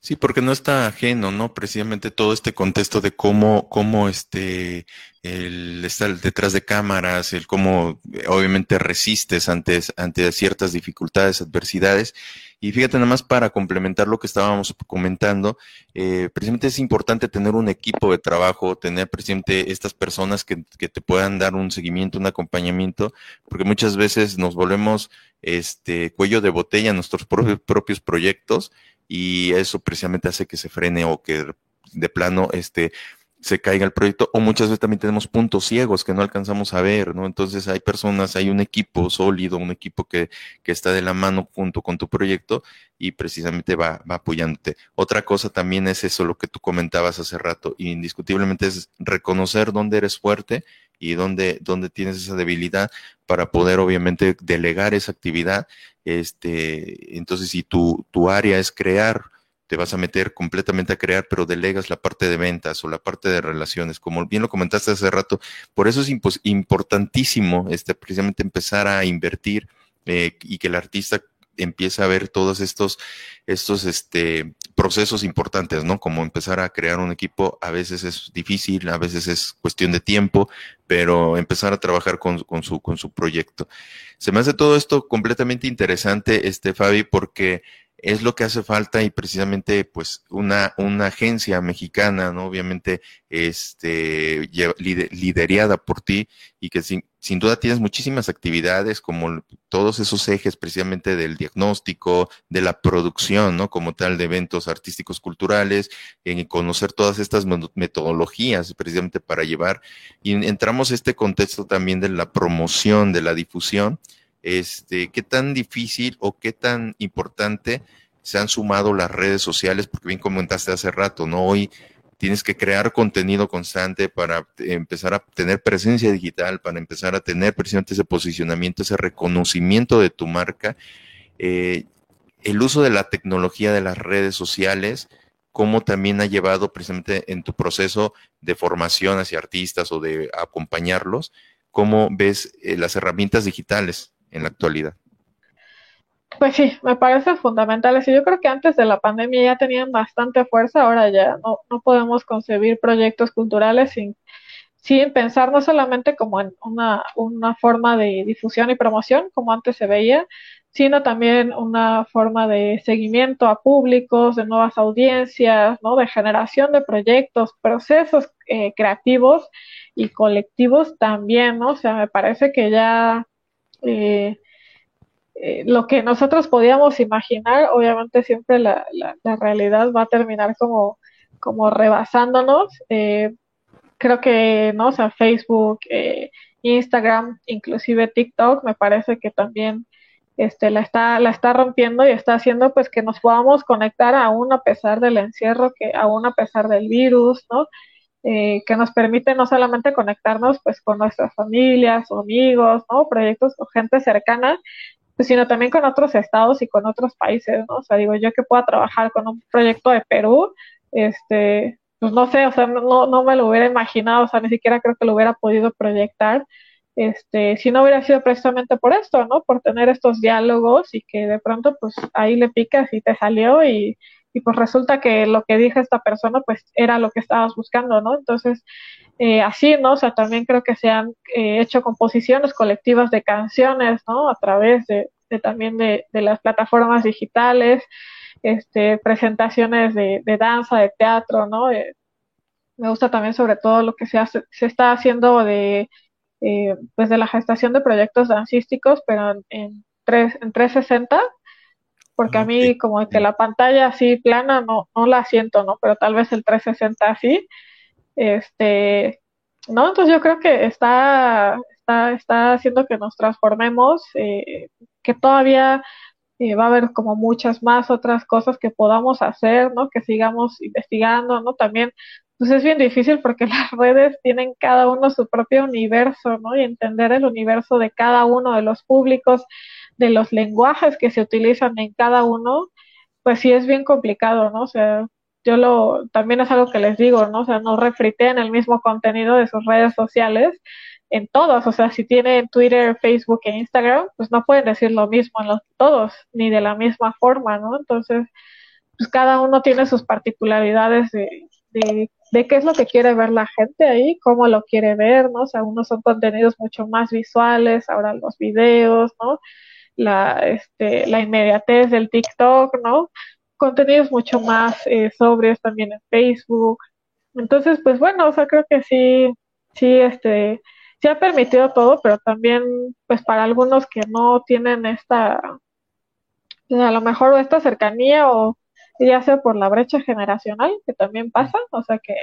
Sí, porque no está ajeno, ¿no? Precisamente todo este contexto de cómo, cómo este, el estar detrás de cámaras, el cómo eh, obviamente resistes ante, ante ciertas dificultades, adversidades. Y fíjate nada más para complementar lo que estábamos comentando, eh, precisamente es importante tener un equipo de trabajo, tener precisamente estas personas que, que te puedan dar un seguimiento, un acompañamiento, porque muchas veces nos volvemos este cuello de botella en nuestros propios proyectos y eso precisamente hace que se frene o que de plano este se caiga el proyecto o muchas veces también tenemos puntos ciegos que no alcanzamos a ver, ¿no? Entonces hay personas, hay un equipo sólido, un equipo que, que está de la mano junto con tu proyecto y precisamente va, va apoyándote. Otra cosa también es eso, lo que tú comentabas hace rato, indiscutiblemente es reconocer dónde eres fuerte y dónde, dónde tienes esa debilidad para poder obviamente delegar esa actividad. Este, entonces, si tu, tu área es crear, te vas a meter completamente a crear, pero delegas la parte de ventas o la parte de relaciones, como bien lo comentaste hace rato. Por eso es importantísimo este, precisamente empezar a invertir eh, y que el artista empieza a ver todos estos, estos este, procesos importantes, ¿no? Como empezar a crear un equipo, a veces es difícil, a veces es cuestión de tiempo, pero empezar a trabajar con, con, su, con su proyecto. Se me hace todo esto completamente interesante, este, Fabi, porque es lo que hace falta y precisamente pues una, una agencia mexicana, ¿no? Obviamente, este, liderada por ti y que sin, sin duda tienes muchísimas actividades como todos esos ejes precisamente del diagnóstico, de la producción, ¿no? Como tal de eventos artísticos culturales, en conocer todas estas metodologías precisamente para llevar y entramos a este contexto también de la promoción, de la difusión este, qué tan difícil o qué tan importante se han sumado las redes sociales, porque bien comentaste hace rato, ¿no? Hoy tienes que crear contenido constante para empezar a tener presencia digital, para empezar a tener precisamente ese posicionamiento, ese reconocimiento de tu marca. Eh, el uso de la tecnología de las redes sociales, cómo también ha llevado precisamente en tu proceso de formación hacia artistas o de acompañarlos, cómo ves eh, las herramientas digitales en la actualidad. Pues sí, me parece fundamental. yo creo que antes de la pandemia ya tenían bastante fuerza, ahora ya no, no podemos concebir proyectos culturales sin, sin pensar no solamente como en una, una forma de difusión y promoción, como antes se veía, sino también una forma de seguimiento a públicos, de nuevas audiencias, ¿no? de generación de proyectos, procesos eh, creativos y colectivos también, ¿no? O sea, me parece que ya eh, eh, lo que nosotros podíamos imaginar, obviamente siempre la, la, realidad va a terminar como, como rebasándonos. Eh, creo que, ¿no? O sea, Facebook, eh, Instagram, inclusive TikTok, me parece que también este, la, está, la está rompiendo y está haciendo pues que nos podamos conectar aún a pesar del encierro, que aún a pesar del virus, ¿no? Eh, que nos permite no solamente conectarnos pues con nuestras familias amigos, ¿no? Proyectos o gente cercana, pues, sino también con otros estados y con otros países, ¿no? O sea, digo, yo que pueda trabajar con un proyecto de Perú, este, pues no sé, o sea, no, no me lo hubiera imaginado, o sea, ni siquiera creo que lo hubiera podido proyectar, este, si no hubiera sido precisamente por esto, ¿no? Por tener estos diálogos y que de pronto, pues ahí le picas y te salió y, y pues resulta que lo que dijo esta persona, pues era lo que estabas buscando, ¿no? Entonces, eh, así, ¿no? O sea, también creo que se han eh, hecho composiciones colectivas de canciones, ¿no? A través de, también de, las plataformas digitales, este, presentaciones de, danza, de teatro, ¿no? Eh, me gusta también sobre todo lo que se, hace, se está haciendo de, pues de la gestación de proyectos dancísticos, pero en, tres, en 360, porque a mí como que la pantalla así plana no, no la siento, ¿no? Pero tal vez el 360 así. Este, no, entonces yo creo que está, está, está haciendo que nos transformemos, eh, que todavía eh, va a haber como muchas más otras cosas que podamos hacer, ¿no? Que sigamos investigando, ¿no? También, pues es bien difícil porque las redes tienen cada uno su propio universo, ¿no? Y entender el universo de cada uno de los públicos, de los lenguajes que se utilizan en cada uno, pues sí es bien complicado, ¿no? O sea, yo lo, también es algo que les digo, ¿no? O sea, no refriten el mismo contenido de sus redes sociales en todos, o sea, si tienen Twitter, Facebook e Instagram, pues no pueden decir lo mismo en los todos, ni de la misma forma, ¿no? Entonces, pues cada uno tiene sus particularidades de, de, de qué es lo que quiere ver la gente ahí, cómo lo quiere ver, ¿no? O sea, unos son contenidos mucho más visuales, ahora los videos, ¿no? La, este, la inmediatez del TikTok, ¿no? contenidos mucho más eh, sobrios también en Facebook. Entonces, pues bueno, o sea, creo que sí, sí, este, sí ha permitido todo, pero también, pues para algunos que no tienen esta, a lo mejor esta cercanía o ya sea por la brecha generacional, que también pasa, o sea, que,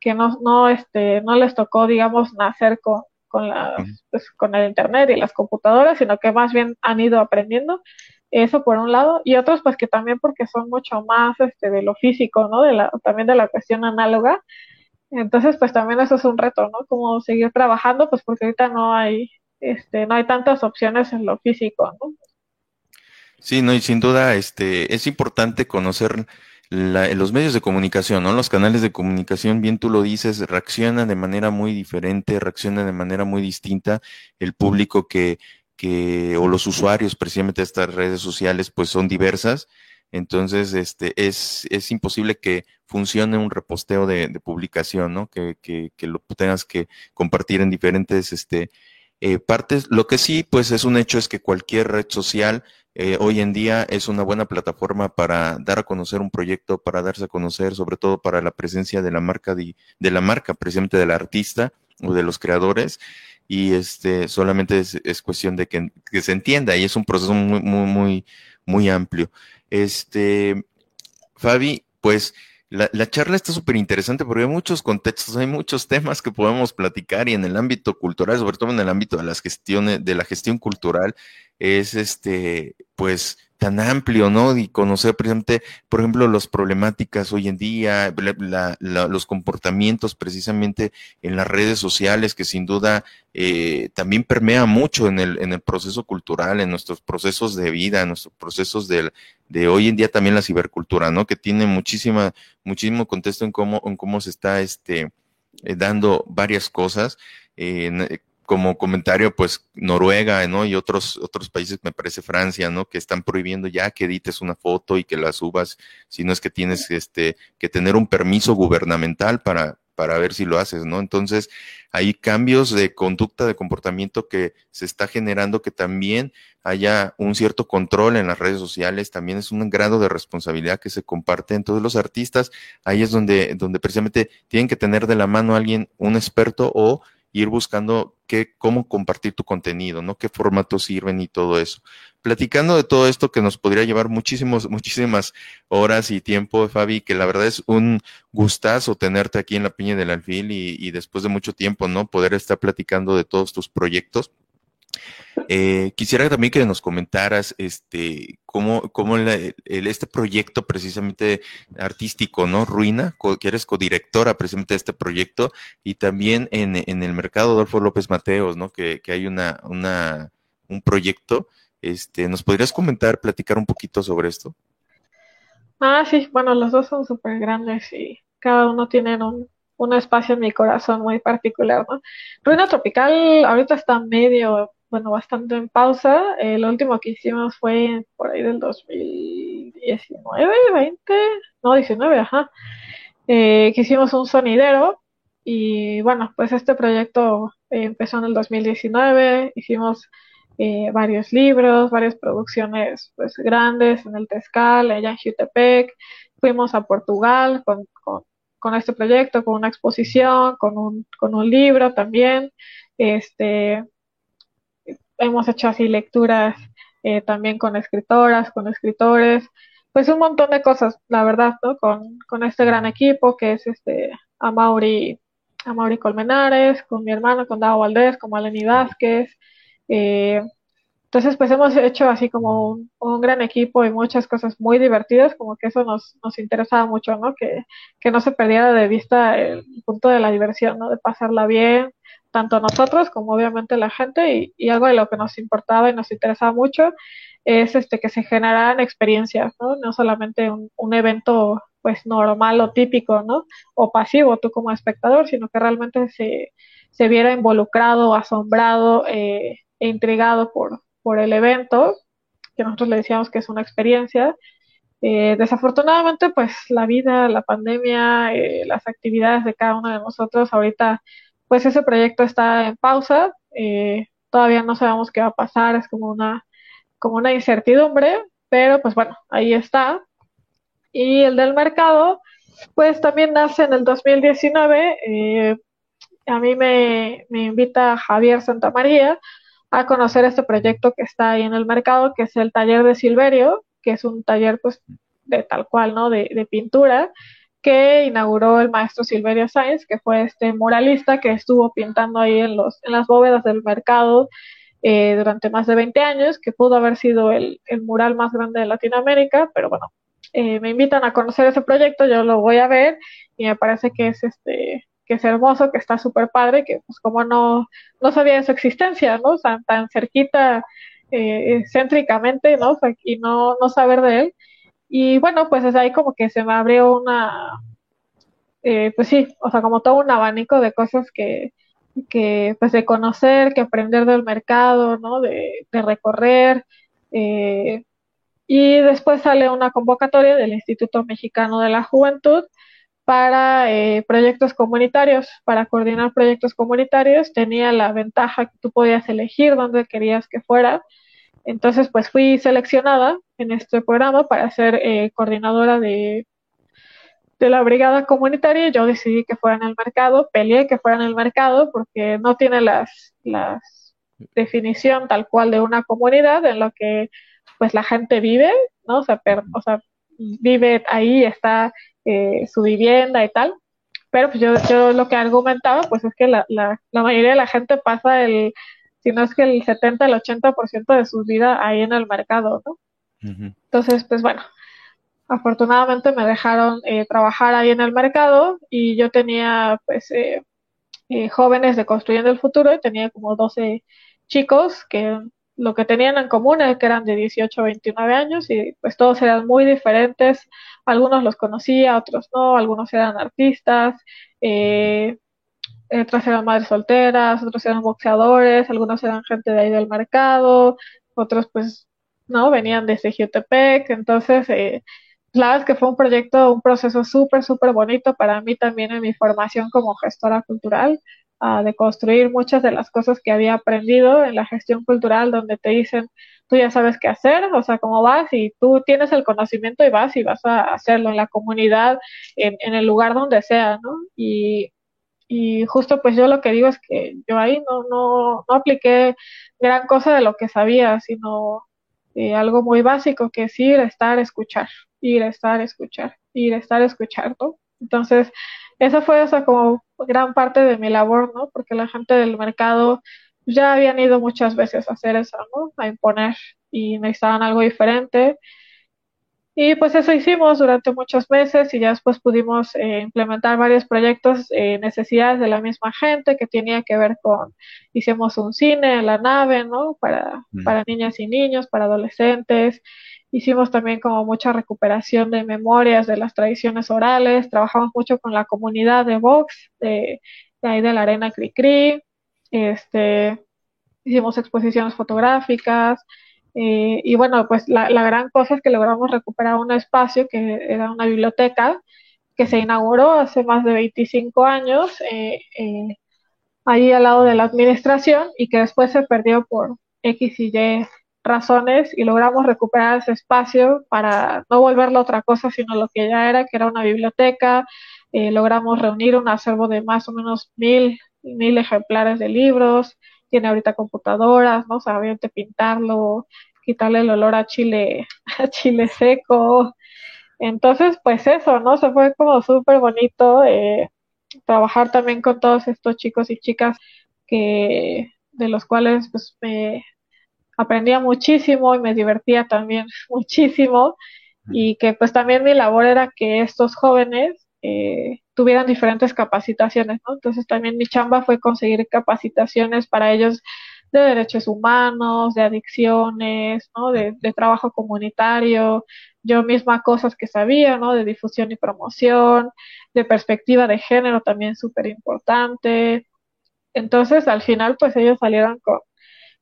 que no, no, este, no les tocó, digamos, nacer con, con, la, pues, con el Internet y las computadoras, sino que más bien han ido aprendiendo eso por un lado, y otros pues que también porque son mucho más este, de lo físico, ¿no? De la, también de la cuestión análoga. Entonces, pues también eso es un reto, ¿no? Como seguir trabajando, pues porque ahorita no hay, este, no hay tantas opciones en lo físico, ¿no? Sí, no, y sin duda, este, es importante conocer los medios de comunicación, ¿no? Los canales de comunicación, bien tú lo dices, reaccionan de manera muy diferente, reaccionan de manera muy distinta el público que, que, o los usuarios precisamente de estas redes sociales, pues son diversas. Entonces, este, es, es imposible que funcione un reposteo de, publicación, ¿no? Que, que, que, lo tengas que compartir en diferentes este, eh, partes. Lo que sí, pues es un hecho es que cualquier red social eh, hoy en día es una buena plataforma para dar a conocer un proyecto, para darse a conocer, sobre todo para la presencia de la marca, de, la marca, precisamente del artista o de los creadores y este solamente es, cuestión de que, se entienda y es un proceso muy, muy, muy, muy amplio. Este, Fabi, pues la, la charla está súper interesante porque hay muchos contextos, hay muchos temas que podemos platicar y en el ámbito cultural, sobre todo en el ámbito de las gestiones, de la gestión cultural, es este, pues, tan amplio, ¿no? Y conocer precisamente, por ejemplo, las problemáticas hoy en día, los comportamientos precisamente en las redes sociales, que sin duda eh, también permea mucho en el, en el proceso cultural, en nuestros procesos de vida, en nuestros procesos de, de hoy en día también la cibercultura, ¿no? Que tiene muchísima, muchísimo contexto en cómo, en cómo se está este, eh, dando varias cosas. Eh, como comentario, pues Noruega, ¿no? Y otros, otros países, me parece Francia, ¿no? Que están prohibiendo ya que edites una foto y que la subas, si no es que tienes este, que tener un permiso gubernamental para, para ver si lo haces, ¿no? Entonces, hay cambios de conducta, de comportamiento que se está generando que también haya un cierto control en las redes sociales, también es un grado de responsabilidad que se comparte en todos los artistas, ahí es donde, donde precisamente tienen que tener de la mano a alguien, un experto o ir buscando qué, cómo compartir tu contenido, ¿no? Qué formatos sirven y todo eso. Platicando de todo esto que nos podría llevar muchísimos, muchísimas horas y tiempo, Fabi, que la verdad es un gustazo tenerte aquí en la Piña del Alfil y, y después de mucho tiempo, ¿no? Poder estar platicando de todos tus proyectos. Eh, quisiera también que nos comentaras este, cómo, cómo este proyecto precisamente artístico, ¿no? Ruina, que eres codirectora precisamente de este proyecto, y también en, en el mercado Adolfo López Mateos, ¿no? Que, que hay una, una, un proyecto. Este, ¿Nos podrías comentar, platicar un poquito sobre esto? Ah, sí, bueno, los dos son súper grandes y cada uno tiene un, un espacio en mi corazón muy particular, ¿no? Ruina Tropical ahorita está medio bueno, bastante en pausa. el lo último que hicimos fue por ahí del 2019, 20, no, 19, ajá, eh, que hicimos un sonidero y bueno, pues este proyecto eh, empezó en el 2019, hicimos eh, varios libros, varias producciones pues grandes en el Tescal, allá en Jutepec, fuimos a Portugal con, con, con, este proyecto, con una exposición, con un, con un libro también, este, hemos hecho así lecturas eh, también con escritoras, con escritores, pues un montón de cosas, la verdad, ¿no? Con, con este gran equipo que es este Amaury, Amaury Colmenares, con mi hermano, con Dao Valdés, con Maleni Vázquez. Eh, entonces, pues hemos hecho así como un, un, gran equipo y muchas cosas muy divertidas, como que eso nos, nos interesaba mucho, ¿no? Que, que no se perdiera de vista el punto de la diversión, ¿no? De pasarla bien, tanto nosotros como obviamente la gente y, algo de lo que nos importaba y nos interesaba mucho es este que se generaran experiencias, ¿no? No solamente un, evento pues normal o típico, ¿no? O pasivo tú como espectador, sino que realmente se, se viera involucrado, asombrado eh, e intrigado por, por el evento, que nosotros le decíamos que es una experiencia. Eh, desafortunadamente, pues la vida, la pandemia, eh, las actividades de cada uno de nosotros ahorita pues ese proyecto está en pausa, eh, todavía no sabemos qué va a pasar, es como una, como una incertidumbre, pero pues bueno, ahí está. Y el del mercado, pues también nace en el 2019. Eh, a mí me, me invita Javier Santamaría a conocer este proyecto que está ahí en el mercado, que es el taller de Silverio, que es un taller pues de tal cual, ¿no? De, de pintura que inauguró el maestro Silverio Sáenz, que fue este muralista que estuvo pintando ahí en, los, en las bóvedas del mercado eh, durante más de 20 años, que pudo haber sido el, el mural más grande de Latinoamérica, pero bueno, eh, me invitan a conocer ese proyecto, yo lo voy a ver y me parece que es este que es hermoso, que está súper padre, que pues como no, no sabía de su existencia, ¿no? tan, tan cerquita, eh, céntricamente, ¿no? y no, no saber de él. Y bueno, pues es ahí como que se me abrió una, eh, pues sí, o sea, como todo un abanico de cosas que, que pues de conocer, que aprender del mercado, ¿no? De, de recorrer. Eh, y después sale una convocatoria del Instituto Mexicano de la Juventud para eh, proyectos comunitarios, para coordinar proyectos comunitarios. Tenía la ventaja que tú podías elegir dónde querías que fuera entonces, pues fui seleccionada en este programa para ser eh, coordinadora de, de la brigada comunitaria. Yo decidí que fuera en el mercado, peleé que fuera en el mercado porque no tiene las, las definición tal cual de una comunidad en lo que pues la gente vive, ¿no? O sea, o sea vive ahí, está eh, su vivienda y tal. Pero pues yo, yo lo que argumentaba pues es que la, la, la mayoría de la gente pasa el sino es que el 70, el 80% de su vida ahí en el mercado, ¿no? Entonces, pues bueno, afortunadamente me dejaron eh, trabajar ahí en el mercado y yo tenía, pues, eh, eh, jóvenes de Construyendo el Futuro y tenía como 12 chicos que lo que tenían en común es que eran de 18 a 29 años y pues todos eran muy diferentes, algunos los conocía, otros no, algunos eran artistas, eh, otras eran madres solteras, otros eran boxeadores, algunos eran gente de ahí del mercado, otros pues no, venían de Jutepec, entonces eh, la es que fue un proyecto, un proceso súper, súper bonito para mí también en mi formación como gestora cultural, uh, de construir muchas de las cosas que había aprendido en la gestión cultural, donde te dicen, tú ya sabes qué hacer, o sea, cómo vas y tú tienes el conocimiento y vas y vas a hacerlo en la comunidad, en, en el lugar donde sea, ¿no? Y Y justo pues yo lo que digo es que yo ahí no, no, no apliqué gran cosa de lo que sabía, sino eh, algo muy básico que es ir, estar, escuchar, ir, estar, escuchar, ir, estar, escuchar, ¿no? Entonces, esa fue esa como gran parte de mi labor, ¿no? Porque la gente del mercado ya habían ido muchas veces a hacer eso, ¿no? A imponer y necesitaban algo diferente. Y pues eso hicimos durante muchos meses y ya después pudimos eh, implementar varios proyectos, eh, necesidades de la misma gente que tenía que ver con, hicimos un cine en la nave, ¿no? Para, para niñas y niños, para adolescentes. Hicimos también como mucha recuperación de memorias de las tradiciones orales, trabajamos mucho con la comunidad de Vox, de, de ahí de la Arena Cricri, este, hicimos exposiciones fotográficas, eh, y bueno, pues la, gran cosa es que logramos recuperar un espacio que era una biblioteca que se inauguró hace más de 25 años eh, eh, ahí al lado de la administración y que después se perdió por X y Y razones y logramos recuperar ese espacio para no volverlo otra cosa sino lo que ya era, que era una biblioteca. logramos reunir un acervo de más o menos mil, mil ejemplares de libros, tiene ahorita computadoras, ¿no? O sea, obviamente pintarlo, quitarle el olor a chile, a chile seco. Entonces, pues eso, ¿no? Se fue como súper bonito eh, trabajar también con todos estos chicos y chicas que de los cuales pues me aprendía muchísimo y me divertía también muchísimo y que pues también mi labor era que estos jóvenes eh, tuvieran diferentes capacitaciones, ¿no? Entonces también mi chamba fue conseguir capacitaciones para ellos de derechos humanos, de adicciones, ¿no? De, trabajo comunitario, yo misma cosas que sabía, ¿no? De difusión y promoción, de perspectiva de género también súper importante. Entonces, al final, pues ellos salieron con,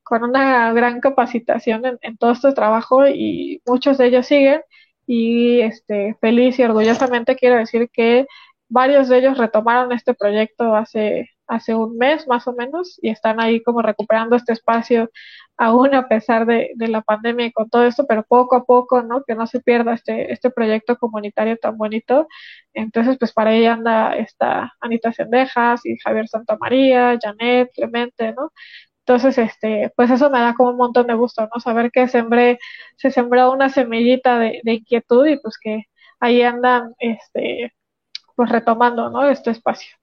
con una gran capacitación en, en todo este trabajo y muchos de ellos siguen y este feliz y orgullosamente quiero decir que varios de ellos retomaron este proyecto hace, hace un mes más o menos y están ahí como recuperando este espacio aún a pesar de, de, la pandemia y con todo esto, pero poco a poco, ¿no? Que no se pierda este, este proyecto comunitario tan bonito. Entonces, pues para ella anda esta Anita Sendejas y Javier Santamaría, Janet, Clemente, ¿no? Entonces, este, pues eso me da como un montón de gusto, ¿no? Saber que sembré, se sembró una semillita de, de inquietud y pues que ahí andan, este, pues retomando, ¿no? Este espacio.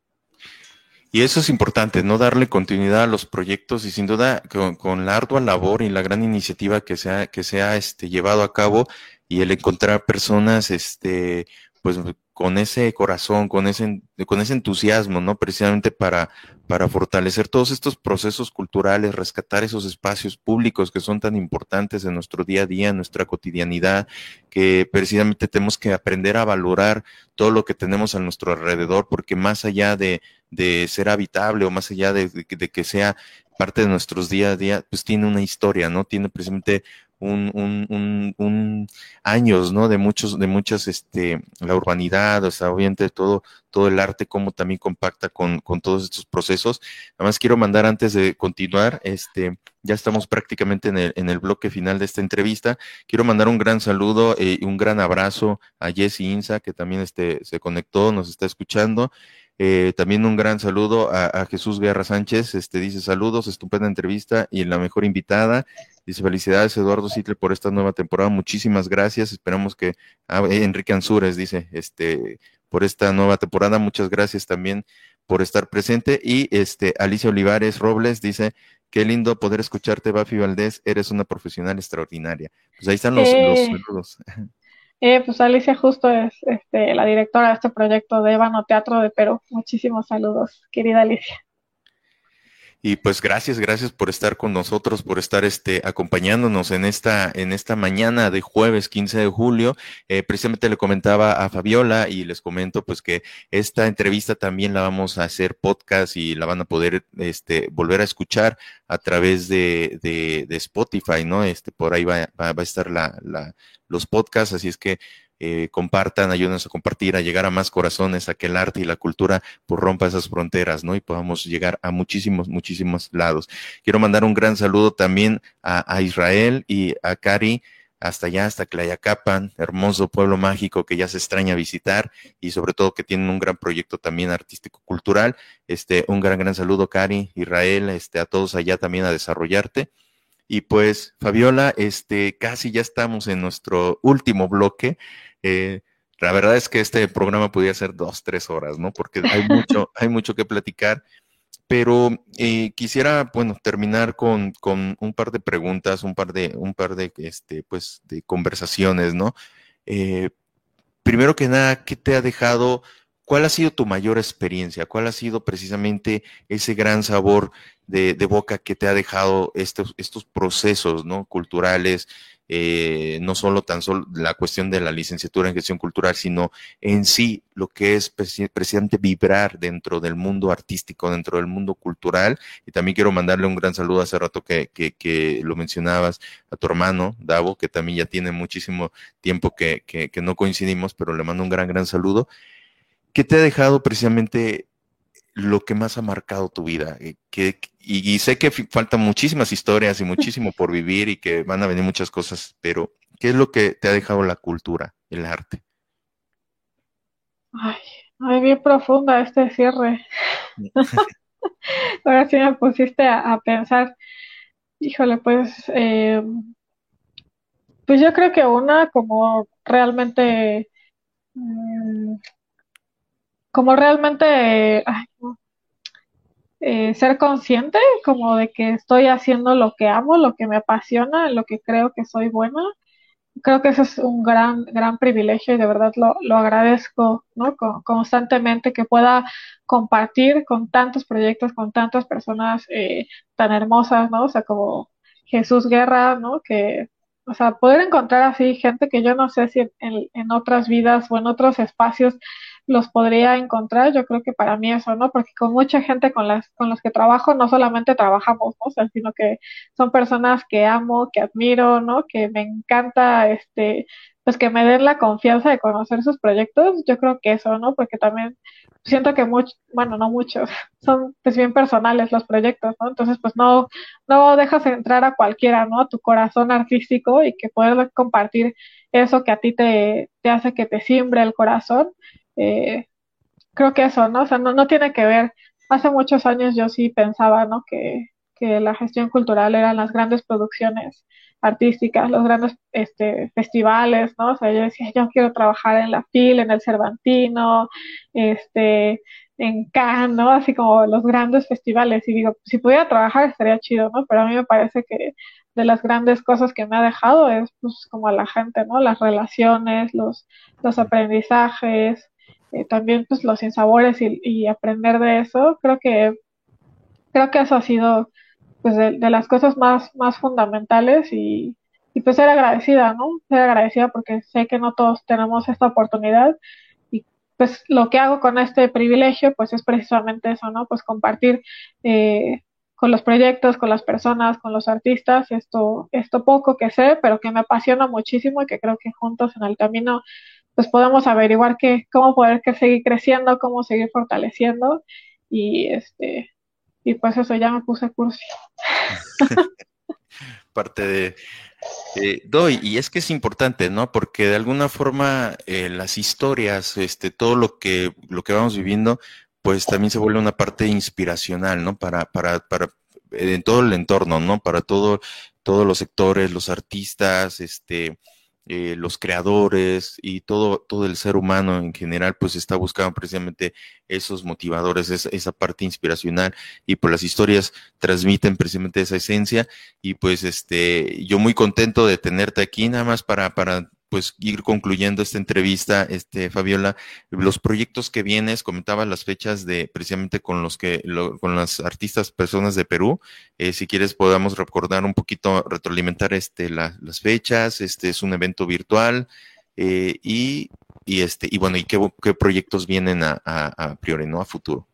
Y eso es importante, no darle continuidad a los proyectos y sin duda con, la ardua labor y la gran iniciativa que se ha, que se ha este, llevado a cabo y el encontrar personas este, pues con ese corazón, con ese, con ese entusiasmo, ¿no? Precisamente para, para fortalecer todos estos procesos culturales, rescatar esos espacios públicos que son tan importantes en nuestro día a día, en nuestra cotidianidad, que precisamente tenemos que aprender a valorar todo lo que tenemos a nuestro alrededor, porque más allá de, de ser habitable o más allá de, de, que sea parte de nuestros día a día, pues tiene una historia, ¿no? Tiene precisamente un, un, un, años, ¿no? De muchos, de muchas, este, la urbanidad, o sea, obviamente todo, todo el arte, como también compacta con, con todos estos procesos. Además, quiero mandar antes de continuar, este, ya estamos prácticamente en el, en el bloque final de esta entrevista. Quiero mandar un gran saludo y un gran abrazo a Jesse Inza, que también este, se conectó, nos está escuchando. Eh, también un gran saludo a, Jesús Guerra Sánchez, este dice saludos, estupenda entrevista y la mejor invitada. Dice felicidades Eduardo Sitle por esta nueva temporada, muchísimas gracias. Esperamos que ah, eh, Enrique Ansúrez dice este por esta nueva temporada, muchas gracias también por estar presente y este Alicia Olivares Robles dice qué lindo poder escucharte, Bafi Valdés, eres una profesional extraordinaria. Pues ahí están los, los saludos. Eh, pues Alicia justo es este, la directora de este proyecto de Ébano Teatro de Perú. Muchísimos saludos, querida Alicia. Y pues gracias, gracias por estar con nosotros, por estar este, acompañándonos en esta, en esta mañana de jueves 15 de julio. Eh, precisamente le comentaba a Fabiola y les comento pues que esta entrevista también la vamos a hacer podcast y la van a poder este, volver a escuchar a través de, de, de Spotify, ¿no? Este, por ahí va, va, va a estar la, la, los podcasts, así es que eh, compartan, ayúdenos a compartir, a llegar a más corazones, a que el arte y la cultura pues rompa esas fronteras, ¿no? Y podamos llegar a muchísimos, muchísimos lados. Quiero mandar un gran saludo también a, Israel y a Cari, hasta allá, hasta Clayacapan, hermoso pueblo mágico que ya se extraña visitar y sobre todo que tienen un gran proyecto también artístico-cultural. Este, un gran, gran saludo, Cari, Israel, este, a todos allá también a desarrollarte. Y pues, Fabiola, este, casi ya estamos en nuestro último bloque. Eh, la verdad es que este programa podría ser dos, tres horas, ¿no? Porque hay mucho, hay mucho que platicar. Pero eh, quisiera, bueno, terminar con, con, un par de preguntas, un par de, un par de, este, pues, de conversaciones, ¿no? Eh, primero que nada, ¿qué te ha dejado? ¿Cuál ha sido tu mayor experiencia? ¿Cuál ha sido precisamente ese gran sabor de, de boca que te ha dejado estos, estos procesos, ¿no? Culturales, eh, no solo tan solo la cuestión de la licenciatura en gestión cultural, sino en sí lo que es precisamente vibrar dentro del mundo artístico, dentro del mundo cultural. Y también quiero mandarle un gran saludo hace rato que, que, lo mencionabas a tu hermano, Davo, que también ya tiene muchísimo tiempo que, que no coincidimos, pero le mando un gran, gran saludo. ¿Qué te ha dejado precisamente lo que más ha marcado tu vida? Eh, que, y, sé que faltan muchísimas historias y muchísimo por vivir y que van a venir muchas cosas, pero ¿qué es lo que te ha dejado la cultura, el arte? Ay, ay bien profunda este cierre. Ahora sí me pusiste a, pensar, híjole, pues, eh, pues yo creo que una como realmente, mm, como realmente, eh, ser consciente como de que estoy haciendo lo que amo, lo que me apasiona, lo que creo que soy buena. Creo que eso es un gran, gran privilegio y de verdad lo, lo agradezco, ¿no? constantemente que pueda compartir con tantos proyectos, con tantas personas eh, tan hermosas, ¿no? O sea, como Jesús Guerra, ¿no? Que, o sea, poder encontrar así gente que yo no sé si en, en otras vidas o en otros espacios los podría encontrar, yo creo que para mí eso, ¿no? Porque con mucha gente con las con los que trabajo no solamente trabajamos, ¿no? O sea, sino que son personas que amo, que admiro, ¿no? Que me encanta este pues que me den la confianza de conocer sus proyectos, yo creo que eso, ¿no? Porque también siento que muchos, bueno, no muchos, son pues bien personales los proyectos, ¿no? Entonces, pues no, no dejas entrar a cualquiera, ¿no? A tu corazón artístico y que poder compartir eso que a ti te, te hace que te simbre el corazón, eh, creo que eso, ¿no? O sea, no, no tiene que ver. Hace muchos años yo sí pensaba, ¿no? Que, que la gestión cultural eran las grandes producciones artísticas, los grandes este, festivales, ¿no? O sea, yo decía, yo quiero trabajar en la FIL, en el Cervantino, este, en Cannes, ¿no? Así como los grandes festivales. Y digo, si pudiera trabajar estaría chido, ¿no? Pero a mí me parece que de las grandes cosas que me ha dejado es, pues, como la gente, ¿no? Las relaciones, los, los aprendizajes, eh, también pues los insabores y, aprender de eso, creo que creo que eso ha sido pues de, las cosas más, más fundamentales y, y, pues ser agradecida, ¿no? Ser agradecida porque sé que no todos tenemos esta oportunidad y pues lo que hago con este privilegio pues es precisamente eso, ¿no? Pues compartir eh, con los proyectos, con las personas, con los artistas, esto, esto poco que sé, pero que me apasiona muchísimo y que creo que juntos en el camino pues podemos averiguar que, cómo poder que seguir creciendo, cómo seguir fortaleciendo y este y pues eso ya me puse curso. Parte de eh, doy, y es que es importante, ¿no? Porque de alguna forma eh, las historias, este, todo lo que, lo que vamos viviendo, pues también se vuelve una parte inspiracional, ¿no? Para, para, para, en todo el entorno, ¿no? Para todo, todos los sectores, los artistas, este, eh, los creadores y todo, todo el ser humano en general, pues está buscando precisamente esos motivadores, esa, parte inspiracional y pues las historias transmiten precisamente esa esencia y pues este, yo muy contento de tenerte aquí nada más para, para pues ir concluyendo esta entrevista, este Fabiola, los proyectos que vienes, comentaba las fechas de precisamente con los que con las artistas personas de Perú, eh, si quieres podamos recordar un poquito, retroalimentar este las fechas, este es un evento virtual eh, y, y este y bueno y qué, proyectos vienen a, a, a priori, no a futuro.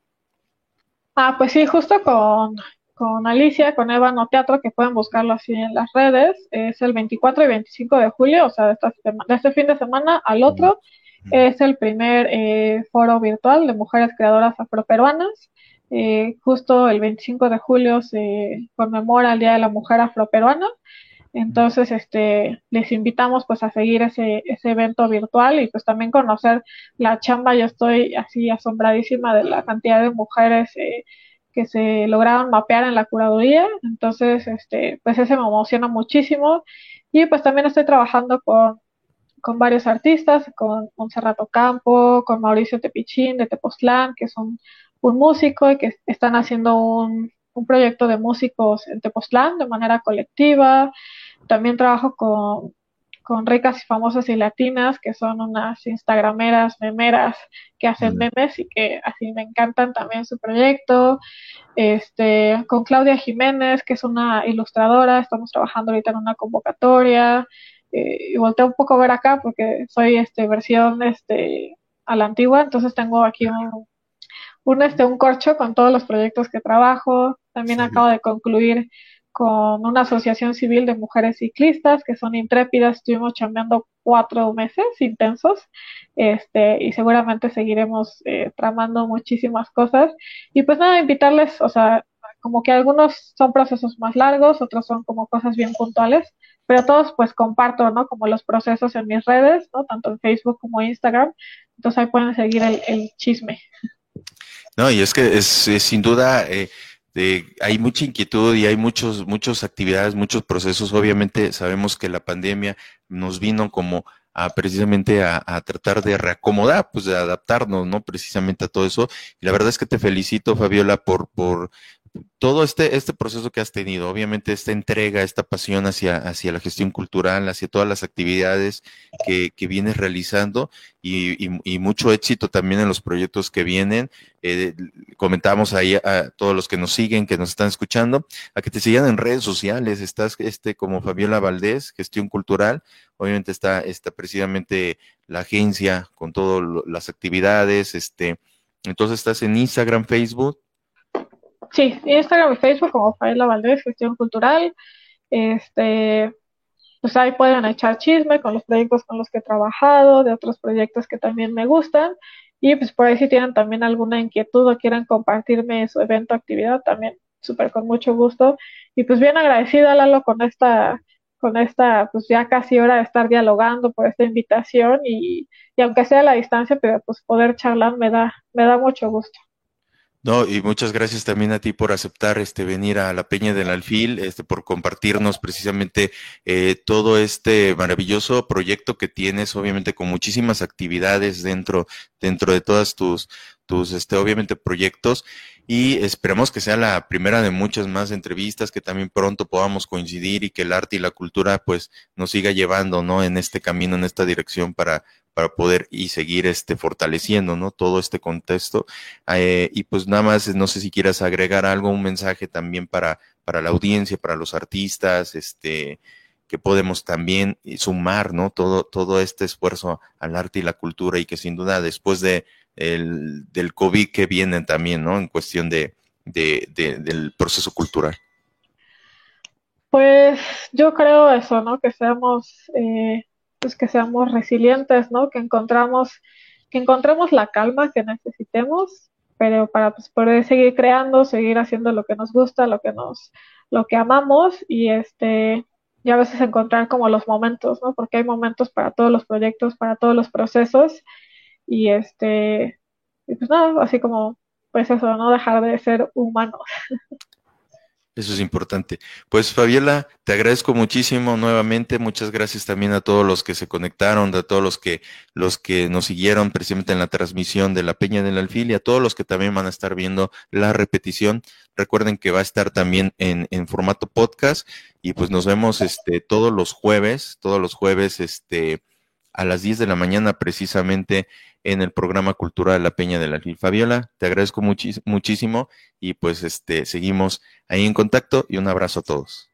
Ah, pues sí, justo con con Alicia, con Ébano Teatro, que pueden buscarlo así en las redes. Es el 24 y 25 de julio, o sea, de, este fin de semana al otro. Es el primer eh, foro virtual de mujeres creadoras afroperuanas. Eh, justo el 25 de julio se conmemora el Día de la Mujer Afroperuana. Entonces, este, les invitamos pues a seguir ese, ese evento virtual y pues también conocer la chamba. Yo estoy así asombradísima de la cantidad de mujeres eh, que se lograron mapear en la curaduría. Entonces, este, pues ese me emociona muchísimo. Y pues también estoy trabajando con, con varios artistas, con Monserrato Campo, con Mauricio Tepichín de Tepoztlán, que son un músico y que están haciendo un, un proyecto de músicos en Tepoztlán de manera colectiva. También trabajo con, con ricas y famosas y latinas, que son unas instagrameras, memeras, que hacen memes y que así me encantan también su proyecto. Este, con Claudia Jiménez, que es una ilustradora, estamos trabajando ahorita en una convocatoria. Eh, y volteé un poco a ver acá porque soy este versión este a la antigua, entonces tengo aquí un, un, este, un corcho con todos los proyectos que trabajo. También acabo de concluir con una asociación civil de mujeres ciclistas que son intrépidas. Estuvimos chambeando cuatro meses intensos este, y seguramente seguiremos eh, tramando muchísimas cosas. Y pues nada, invitarles, o sea, como que algunos son procesos más largos, otros son como cosas bien puntuales, pero todos pues comparto, ¿no? Como los procesos en mis redes, ¿no? Tanto en Facebook como Instagram. Entonces ahí pueden seguir el, chisme. No, y es que es, sin duda eh, hay mucha inquietud y hay muchos, muchas actividades, muchos procesos. Obviamente sabemos que la pandemia nos vino como a precisamente a, a, tratar de reacomodar, pues de adaptarnos, ¿no? Precisamente a todo eso. Y la verdad es que te felicito, Fabiola, por, por, todo este, este proceso que has tenido, obviamente esta entrega, esta pasión hacia, hacia la gestión cultural, hacia todas las actividades que, que vienes realizando y, y, mucho éxito también en los proyectos que vienen. Eh, comentamos ahí a todos los que nos siguen, que nos están escuchando, a que te sigan en redes sociales. Estás este, como Fabiola Valdés, gestión cultural. Obviamente está, está precisamente la agencia con todas las actividades. Este, entonces estás en Instagram, Facebook Sí, Instagram y Facebook como Faela Valdés, Gestión Cultural. Este, pues ahí pueden echar chisme con los proyectos con los que he trabajado, de otros proyectos que también me gustan. Y pues por ahí si tienen también alguna inquietud o quieren compartirme su evento actividad, también súper con mucho gusto. Y pues bien agradecida, Lalo, con esta, con esta, pues ya casi hora de estar dialogando por esta invitación y, y aunque sea a la distancia, pero pues poder charlar me da, me da mucho gusto. No, y muchas gracias también a ti por aceptar este venir a la Peña del Alfil, este por compartirnos precisamente eh, todo este maravilloso proyecto que tienes, obviamente con muchísimas actividades dentro dentro de todas tus tus este obviamente proyectos y esperemos que sea la primera de muchas más entrevistas que también pronto podamos coincidir y que el arte y la cultura pues nos siga llevando, ¿no? en este camino, en esta dirección para para poder y seguir este fortaleciendo, ¿no? Todo este contexto. Eh, y pues nada más, no sé si quieras agregar algo, un mensaje también para, para la audiencia, para los artistas, este, que podemos también sumar, ¿no? Todo, todo este esfuerzo al arte y la cultura y que sin duda después de el, del COVID que vienen también, ¿no? En cuestión de, de, del proceso cultural. Pues yo creo eso, ¿no? Que seamos eh, pues que seamos resilientes, ¿no? Que encontramos, que encontremos la calma que necesitemos, pero para pues, poder seguir creando, seguir haciendo lo que nos gusta, lo que nos, lo que amamos y este, y a veces encontrar como los momentos, ¿no? Porque hay momentos para todos los proyectos, para todos los procesos y este, y pues nada, así como, pues eso, no dejar de ser humanos. Eso es importante. Pues Fabiola, te agradezco muchísimo nuevamente. Muchas gracias también a todos los que se conectaron, a todos los que los que nos siguieron precisamente en la transmisión de la Peña del Alfil y a todos los que también van a estar viendo la repetición. Recuerden que va a estar también en, en formato podcast y pues nos vemos este todos los jueves, todos los jueves este a las 10 de la mañana precisamente en el programa cultural La Peña de la Fabiola, te agradezco muchísimo y pues este seguimos ahí en contacto y un abrazo a todos.